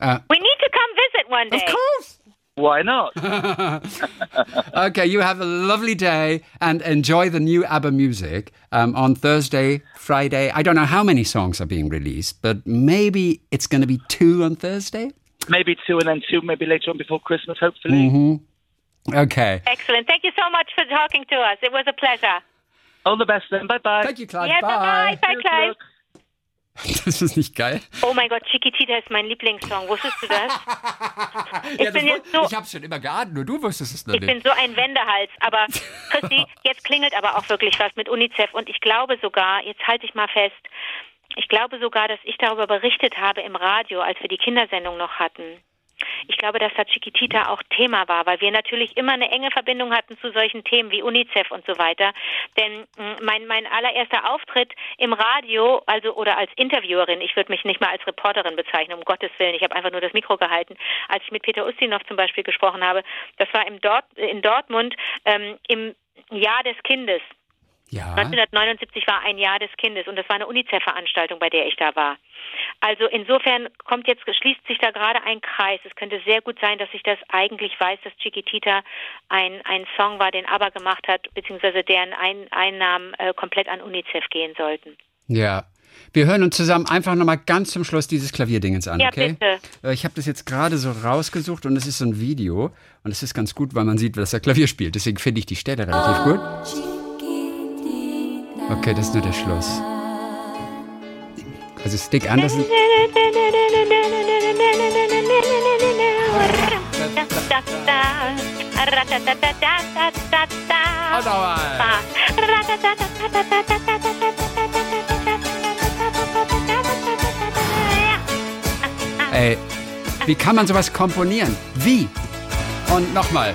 Uh, we need to come visit one day. Of course. Why not? okay, you have a lovely day and enjoy the new ABBA music um, on Thursday, Friday. I don't know how many songs are being released, but maybe it's going to be two on Thursday. Maybe two, and then two, maybe later on before Christmas, hopefully. Mm-hmm. Okay. Excellent. Thank you so much for talking to us. It was a pleasure. All the best then. Bye bye. Thank you, Clive. Yeah, bye. Bye, bye Clive. Das ist nicht geil. Oh mein Gott, Chiquitita ist mein Lieblingssong. Wusstest du das? Ich, ja, bin jetzt so, ich hab's schon immer geahnt, nur du wusstest es noch ich nicht. Ich bin so ein Wendehals. Aber Christi, jetzt klingelt aber auch wirklich was mit UNICEF. Und ich glaube sogar, jetzt halte ich mal fest, ich glaube sogar, dass ich darüber berichtet habe im Radio, als wir die Kindersendung noch hatten. Ich glaube, dass da Chiquitita auch Thema war, weil wir natürlich immer eine enge Verbindung hatten zu solchen Themen wie UNICEF und so weiter. Denn mm, mein, mein allererster Auftritt im Radio, also oder als Interviewerin, ich würde mich nicht mal als Reporterin bezeichnen, um Gottes Willen, ich habe einfach nur das Mikro gehalten, als ich mit Peter Ustinov zum Beispiel gesprochen habe, das war im Dort, in Dortmund ähm, im Jahr des Kindes. Ja. 1979 war ein Jahr des Kindes und das war eine UNICEF-Veranstaltung, bei der ich da war. Also insofern kommt jetzt, schließt sich da gerade ein Kreis. Es könnte sehr gut sein, dass ich das eigentlich weiß, dass Chiquitita ein, ein Song war, den ABBA gemacht hat, beziehungsweise deren ein, Einnahmen äh, komplett an UNICEF gehen sollten. Ja. Wir hören uns zusammen einfach nochmal ganz zum Schluss dieses Klavierdingens an, ja, okay? Bitte. Äh, ich habe das jetzt gerade so rausgesucht und es ist so ein Video und es ist ganz gut, weil man sieht, dass er Klavier spielt. Deswegen finde ich die Stelle relativ gut. Okay, das ist nur der Schluss. Also Stick Anderson. Ey, wie kann man sowas komponieren? Wie? Und nochmal.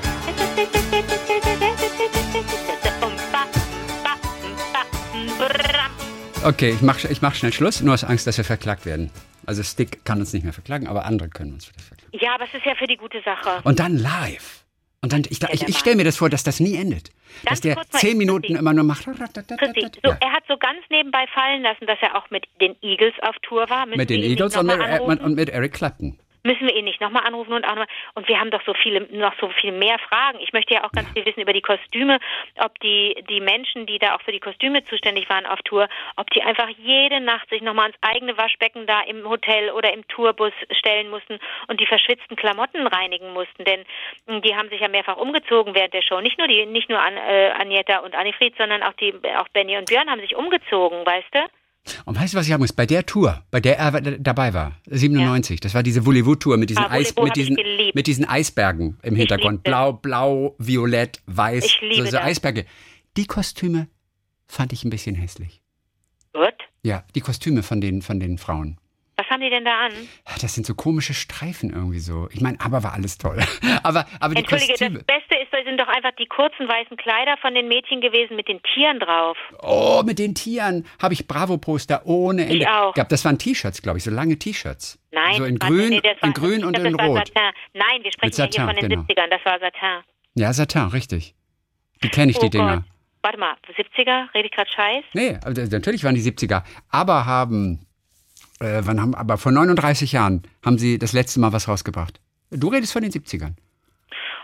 Okay, ich mache ich mach schnell Schluss, nur aus Angst, dass wir verklagt werden. Also Stick kann uns nicht mehr verklagen, aber andere können uns wieder verklagen. Ja, aber es ist ja für die gute Sache. Und dann live. Und dann, ich, ich, ich stelle mir das vor, dass das nie endet. Ganz dass der zehn Minuten Christi. immer nur macht. Christi, so, Er hat so ganz nebenbei fallen lassen, dass er auch mit den Eagles auf Tour war. Müssen mit den Eagles und mit, und mit Eric Clapton müssen wir ihn nicht nochmal anrufen und auch nochmal. Und wir haben doch so viele, noch so viel mehr Fragen. Ich möchte ja auch ganz viel wissen über die Kostüme, ob die, die Menschen, die da auch für die Kostüme zuständig waren auf Tour, ob die einfach jede Nacht sich nochmal ans eigene Waschbecken da im Hotel oder im Tourbus stellen mussten und die verschwitzten Klamotten reinigen mussten. Denn hm, die haben sich ja mehrfach umgezogen während der Show. Nicht nur die, nicht nur An, äh, Agneta und Annifried, sondern auch die, auch Benny und Björn haben sich umgezogen, weißt du? Und weißt du, was ich sagen muss? Bei der Tour, bei der er dabei war, 97, ja. das war diese Voulez-vous-Tour mit diesen, ah, Eis, mit diesen, mit diesen Eisbergen im Hintergrund. Blau, blau, violett, weiß. Ich liebe so, so Eisberge. Die Kostüme fand ich ein bisschen hässlich. Gut? Ja, die Kostüme von den, von den Frauen. Was haben die denn da an? Das sind so komische Streifen irgendwie so. Ich meine, aber war alles toll. aber, aber die Entschuldige, Kostüme. das Beste sind doch einfach die kurzen weißen Kleider von den Mädchen gewesen mit den Tieren drauf. Oh, mit den Tieren habe ich Bravo-Poster ohne Ende. Ich auch. Glaub, das waren T-Shirts, glaube ich, so lange T-Shirts. Nein, so in grün, nee, in grün und in rot. Nein, wir sprechen Satin, ja hier von den genau. 70ern, das war Satin. Ja, Satin, richtig. Die kenne ich, oh die Dinger. Gott. Warte mal, 70er? Rede ich gerade Scheiß? Nee, natürlich waren die 70er. Aber haben äh, wann haben, aber vor 39 Jahren haben sie das letzte Mal was rausgebracht. Du redest von den 70ern.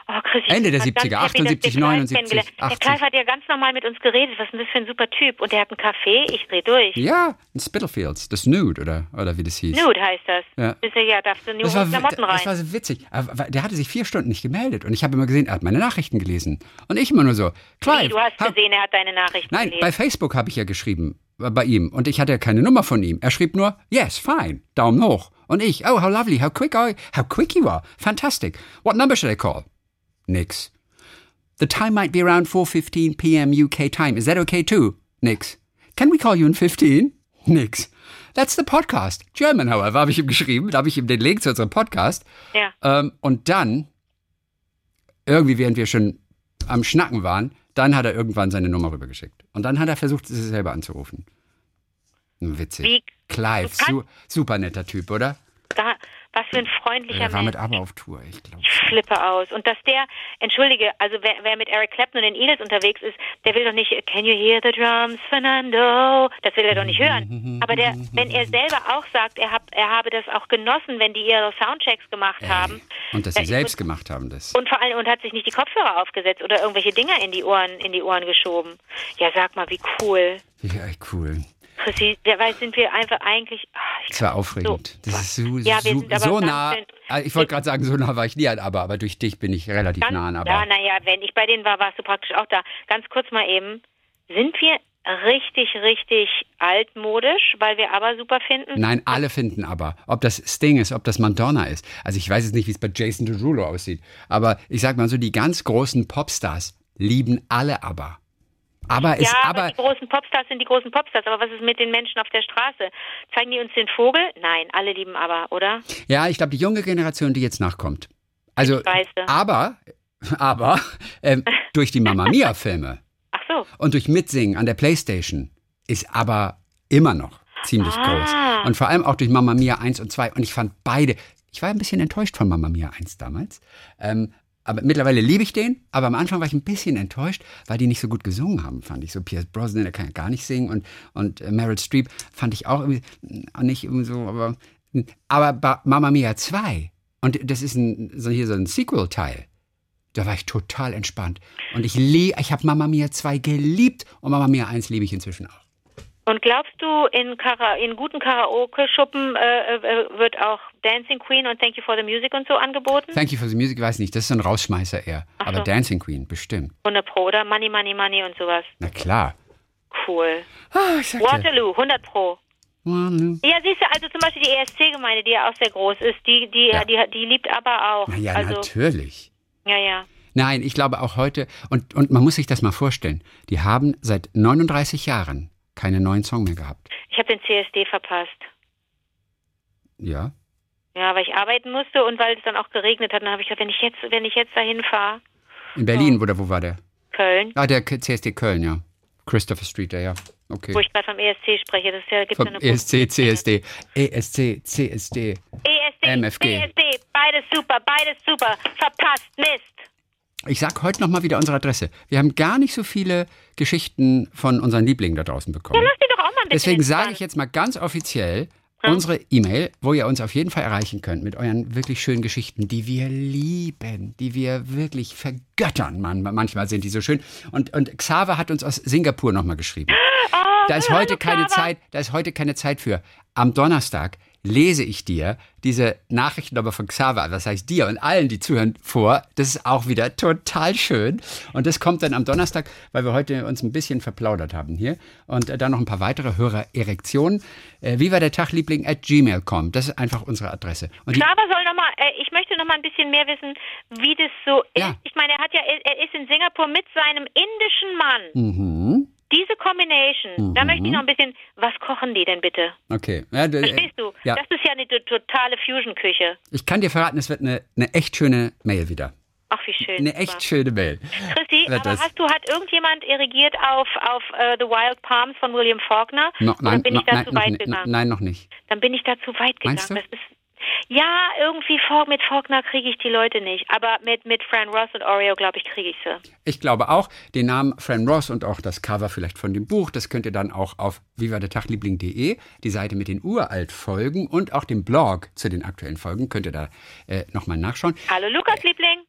Oh, Chris, Ende der 70er, 78, 79, 80. Der Clive hat ja ganz normal mit uns geredet. Was ist denn das für ein super Typ? Und der hat einen Kaffee, ich dreh durch. Ja, in Spitalfields, das Nude, oder, oder wie das hieß. Nude heißt das. Ja, das ist ja darfst du nur war, Klamotten rein. Das war so witzig. Der hatte sich vier Stunden nicht gemeldet. Und ich habe immer gesehen, er hat meine Nachrichten gelesen. Und ich immer nur so, Clive. Wie, du hast gesehen, er hat deine Nachrichten Nein, gelesen. bei Facebook habe ich ja geschrieben, bei ihm und ich hatte ja keine Nummer von ihm. Er schrieb nur, yes, fine, Daumen hoch. Und ich, oh, how lovely, how quick, I, how quick you are, fantastic. What number should I call? Nix. The time might be around 4:15 p.m. UK time. Is that okay too? Nix. Can we call you in 15? Nix. That's the podcast. German, however, habe ich ihm geschrieben. Da habe ich ihm den Link zu unserem Podcast. Ja. Ähm, und dann, irgendwie, während wir schon am Schnacken waren, dann hat er irgendwann seine Nummer rübergeschickt. Und dann hat er versucht, sie selber anzurufen. Witzig. Wie? Clive, su super netter Typ, oder? Da, was für ein freundlicher Mensch. Er war mit ABBA auf Tour, ich glaube. Ich flippe aus. Und dass der, entschuldige, also wer, wer, mit Eric Clapton und den Eagles unterwegs ist, der will doch nicht, Can you hear the drums, Fernando? Das will er doch nicht hören. Aber der, wenn er selber auch sagt, er, hab, er habe das auch genossen, wenn die ihre Soundchecks gemacht Ey. haben. Und dass sie selbst und, gemacht haben das. Und vor allem, und hat sich nicht die Kopfhörer aufgesetzt oder irgendwelche Dinger in die Ohren, in die Ohren geschoben. Ja, sag mal, wie cool. Ja, cool. Präzise, dabei sind wir einfach eigentlich. Ach, das war aufregend. So, das ist so, ja, so, so nah. Also ich wollte gerade sagen, so nah war ich nie an aber, aber durch dich bin ich relativ ganz, nah an aber. Ja, naja, wenn ich bei denen war, warst du praktisch auch da. Ganz kurz mal eben. Sind wir richtig, richtig altmodisch, weil wir aber super finden? Nein, alle finden aber. Ob das Sting ist, ob das Madonna ist. Also ich weiß jetzt nicht, wie es bei Jason Derulo aussieht. Aber ich sag mal so, die ganz großen Popstars lieben alle aber. Aber ja, aber, aber die großen Popstars sind die großen Popstars. Aber was ist mit den Menschen auf der Straße? Zeigen die uns den Vogel? Nein, alle lieben aber, oder? Ja, ich glaube, die junge Generation, die jetzt nachkommt. Also, aber, aber ähm, durch die Mamma Mia-Filme. Ach so. Und durch Mitsingen an der Playstation ist aber immer noch ziemlich ah. groß. Und vor allem auch durch Mamma Mia 1 und 2. Und ich fand beide, ich war ein bisschen enttäuscht von Mamma Mia 1 damals. Ähm, aber mittlerweile liebe ich den, aber am Anfang war ich ein bisschen enttäuscht, weil die nicht so gut gesungen haben, fand ich. So Pierce Brosnan, der kann ja gar nicht singen und, und äh, Meryl Streep fand ich auch irgendwie äh, nicht irgendwie so, aber, aber Mamma Mia 2, und das ist ein, so hier so ein Sequel-Teil, da war ich total entspannt. Und ich, ich habe Mamma Mia 2 geliebt und Mamma Mia 1 liebe ich inzwischen auch. Und glaubst du, in, Kara in guten Karaoke-Schuppen äh, äh, wird auch Dancing Queen und Thank You for the Music und so angeboten? Thank You for the Music, weiß nicht, das ist ein Rausschmeißer eher. Ach Aber so. Dancing Queen, bestimmt. 100 Pro, oder? Money, Money, Money und sowas. Na klar. Cool. Dir. Waterloo, 100 Pro. Waterloo. Ja, siehst du, also zum Beispiel die ESC-Gemeinde, die ja auch sehr groß ist, die, die, Ja. die, die liebt aber auch. Na ja, also, natürlich. ja, ja. Nein, ich glaube auch heute, und, und man muss sich das mal vorstellen, die haben seit 39 Jahren keinen neuen Song mehr gehabt. Ich habe den CSD verpasst. Ja. Ja, weil ich arbeiten musste und weil es dann auch geregnet hat. Dann habe ich gesagt, wenn ich jetzt, wenn ich jetzt dahin fahre, In Berlin, oder wo war der? Köln, Ah, der CSD Köln, ja. Christopher Street, ja, ja. Okay. wo ich gerade vom ESC spreche, das ist ja, gibt's Vom ja eine ESC, CSD. ESC, CSD. ESC, MFG. ESC, beides super, beides super. Verpasst, Mist. Ich sag heute nochmal wieder unsere Adresse. Wir haben gar nicht so viele Geschichten von unseren Lieblingen da draußen bekommen. Lass die doch auch mal ein bisschen Deswegen sage ich jetzt mal ganz offiziell unsere E-Mail, wo ihr uns auf jeden Fall erreichen könnt mit euren wirklich schönen Geschichten, die wir lieben, die wir wirklich vergöttern. Man, manchmal sind die so schön. Und, und Xaver hat uns aus Singapur nochmal geschrieben. Oh, Da ist heute keine Xaver. Zeit, da ist heute keine Zeit für. Am Donnerstag lese ich dir diese Nachrichten aber von Xaver, das heißt dir und allen, die zuhören, vor. Das ist auch wieder total schön. Und das kommt dann am Donnerstag, weil wir heute uns ein bisschen verplaudert haben hier. Und äh, dann noch ein paar weitere Hörer-Erektionen. Äh, wie war der Tagliebling at gmail.com? Das ist einfach unsere Adresse. Und Xaver soll noch mal, äh, ich möchte noch mal ein bisschen mehr wissen, wie das so ist. Ja. Ich meine, er hat ja, er ist in Singapur mit seinem indischen Mann. mhm. Diese Combination, da möchte ich noch ein bisschen, was kochen die denn bitte? Okay. Ja, Verstehst du? Ja. Das ist ja eine to- totale Fusion-Küche. Ich kann dir verraten, es wird eine, eine echt schöne Mail wieder. Ach, wie schön. Eine echt schöne Mail. Christi, aber das. hast du, hat irgendjemand irrigiert auf, auf äh, The Wild Palms von William Faulkner? No, nein, bin no, ich da nein, noch weit nicht, gegangen? nein, noch nicht. Dann bin ich da zu weit gegangen. Meinst du? Das ist, ja, irgendwie mit Faulkner kriege ich die Leute nicht. Aber mit, mit Fran Ross und Oreo, glaube ich, kriege ich sie. Ich glaube auch, den Namen Fran Ross und auch das Cover vielleicht von dem Buch, das könnt ihr dann auch auf vivadertagliebling.de, die Seite mit den uralt Folgen und auch dem Blog zu den aktuellen Folgen, könnt ihr da äh, nochmal nachschauen. Hallo Lukas, Liebling.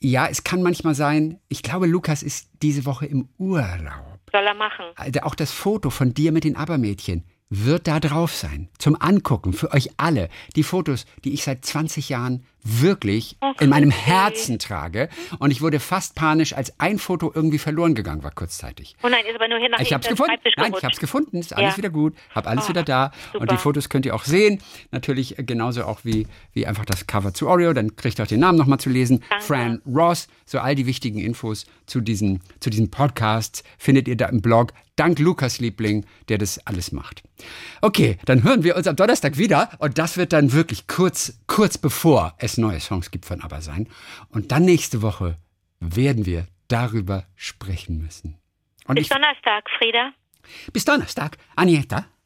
Ja, es kann manchmal sein, ich glaube, Lukas ist diese Woche im Urlaub. Soll er machen. Also auch das Foto von dir mit den Abermädchen wird da drauf sein. Zum Angucken für euch alle. Die Fotos, die ich seit 20 Jahren wirklich Oh, in meinem. Herzen trage. Und ich wurde fast panisch, als ein Foto irgendwie verloren gegangen war kurzzeitig. Oh nein, ist aber nur hin nach Ich hab's ins gefunden. Nein, ich gerutscht. hab's gefunden. Ist alles Ja. wieder gut. Hab alles Oh, wieder da. Und super. die Fotos könnt ihr auch sehen. Natürlich genauso auch wie, wie einfach das Cover zu Oreo. Dann kriegt ihr auch den Namen nochmal zu lesen. Danke. Fran Ross. So all die wichtigen Infos zu diesen, zu diesen Podcasts findet ihr da im Blog. Dank Lukas Liebling, der das alles macht. Okay, dann hören wir uns am Donnerstag wieder. Und das wird dann wirklich kurz, kurz bevor es neue Songs gibt von Aber sein. Und dann nächste Woche werden wir darüber sprechen müssen. Und Bis ich, Donnerstag, Frieda. bis Donnerstag, Anieta.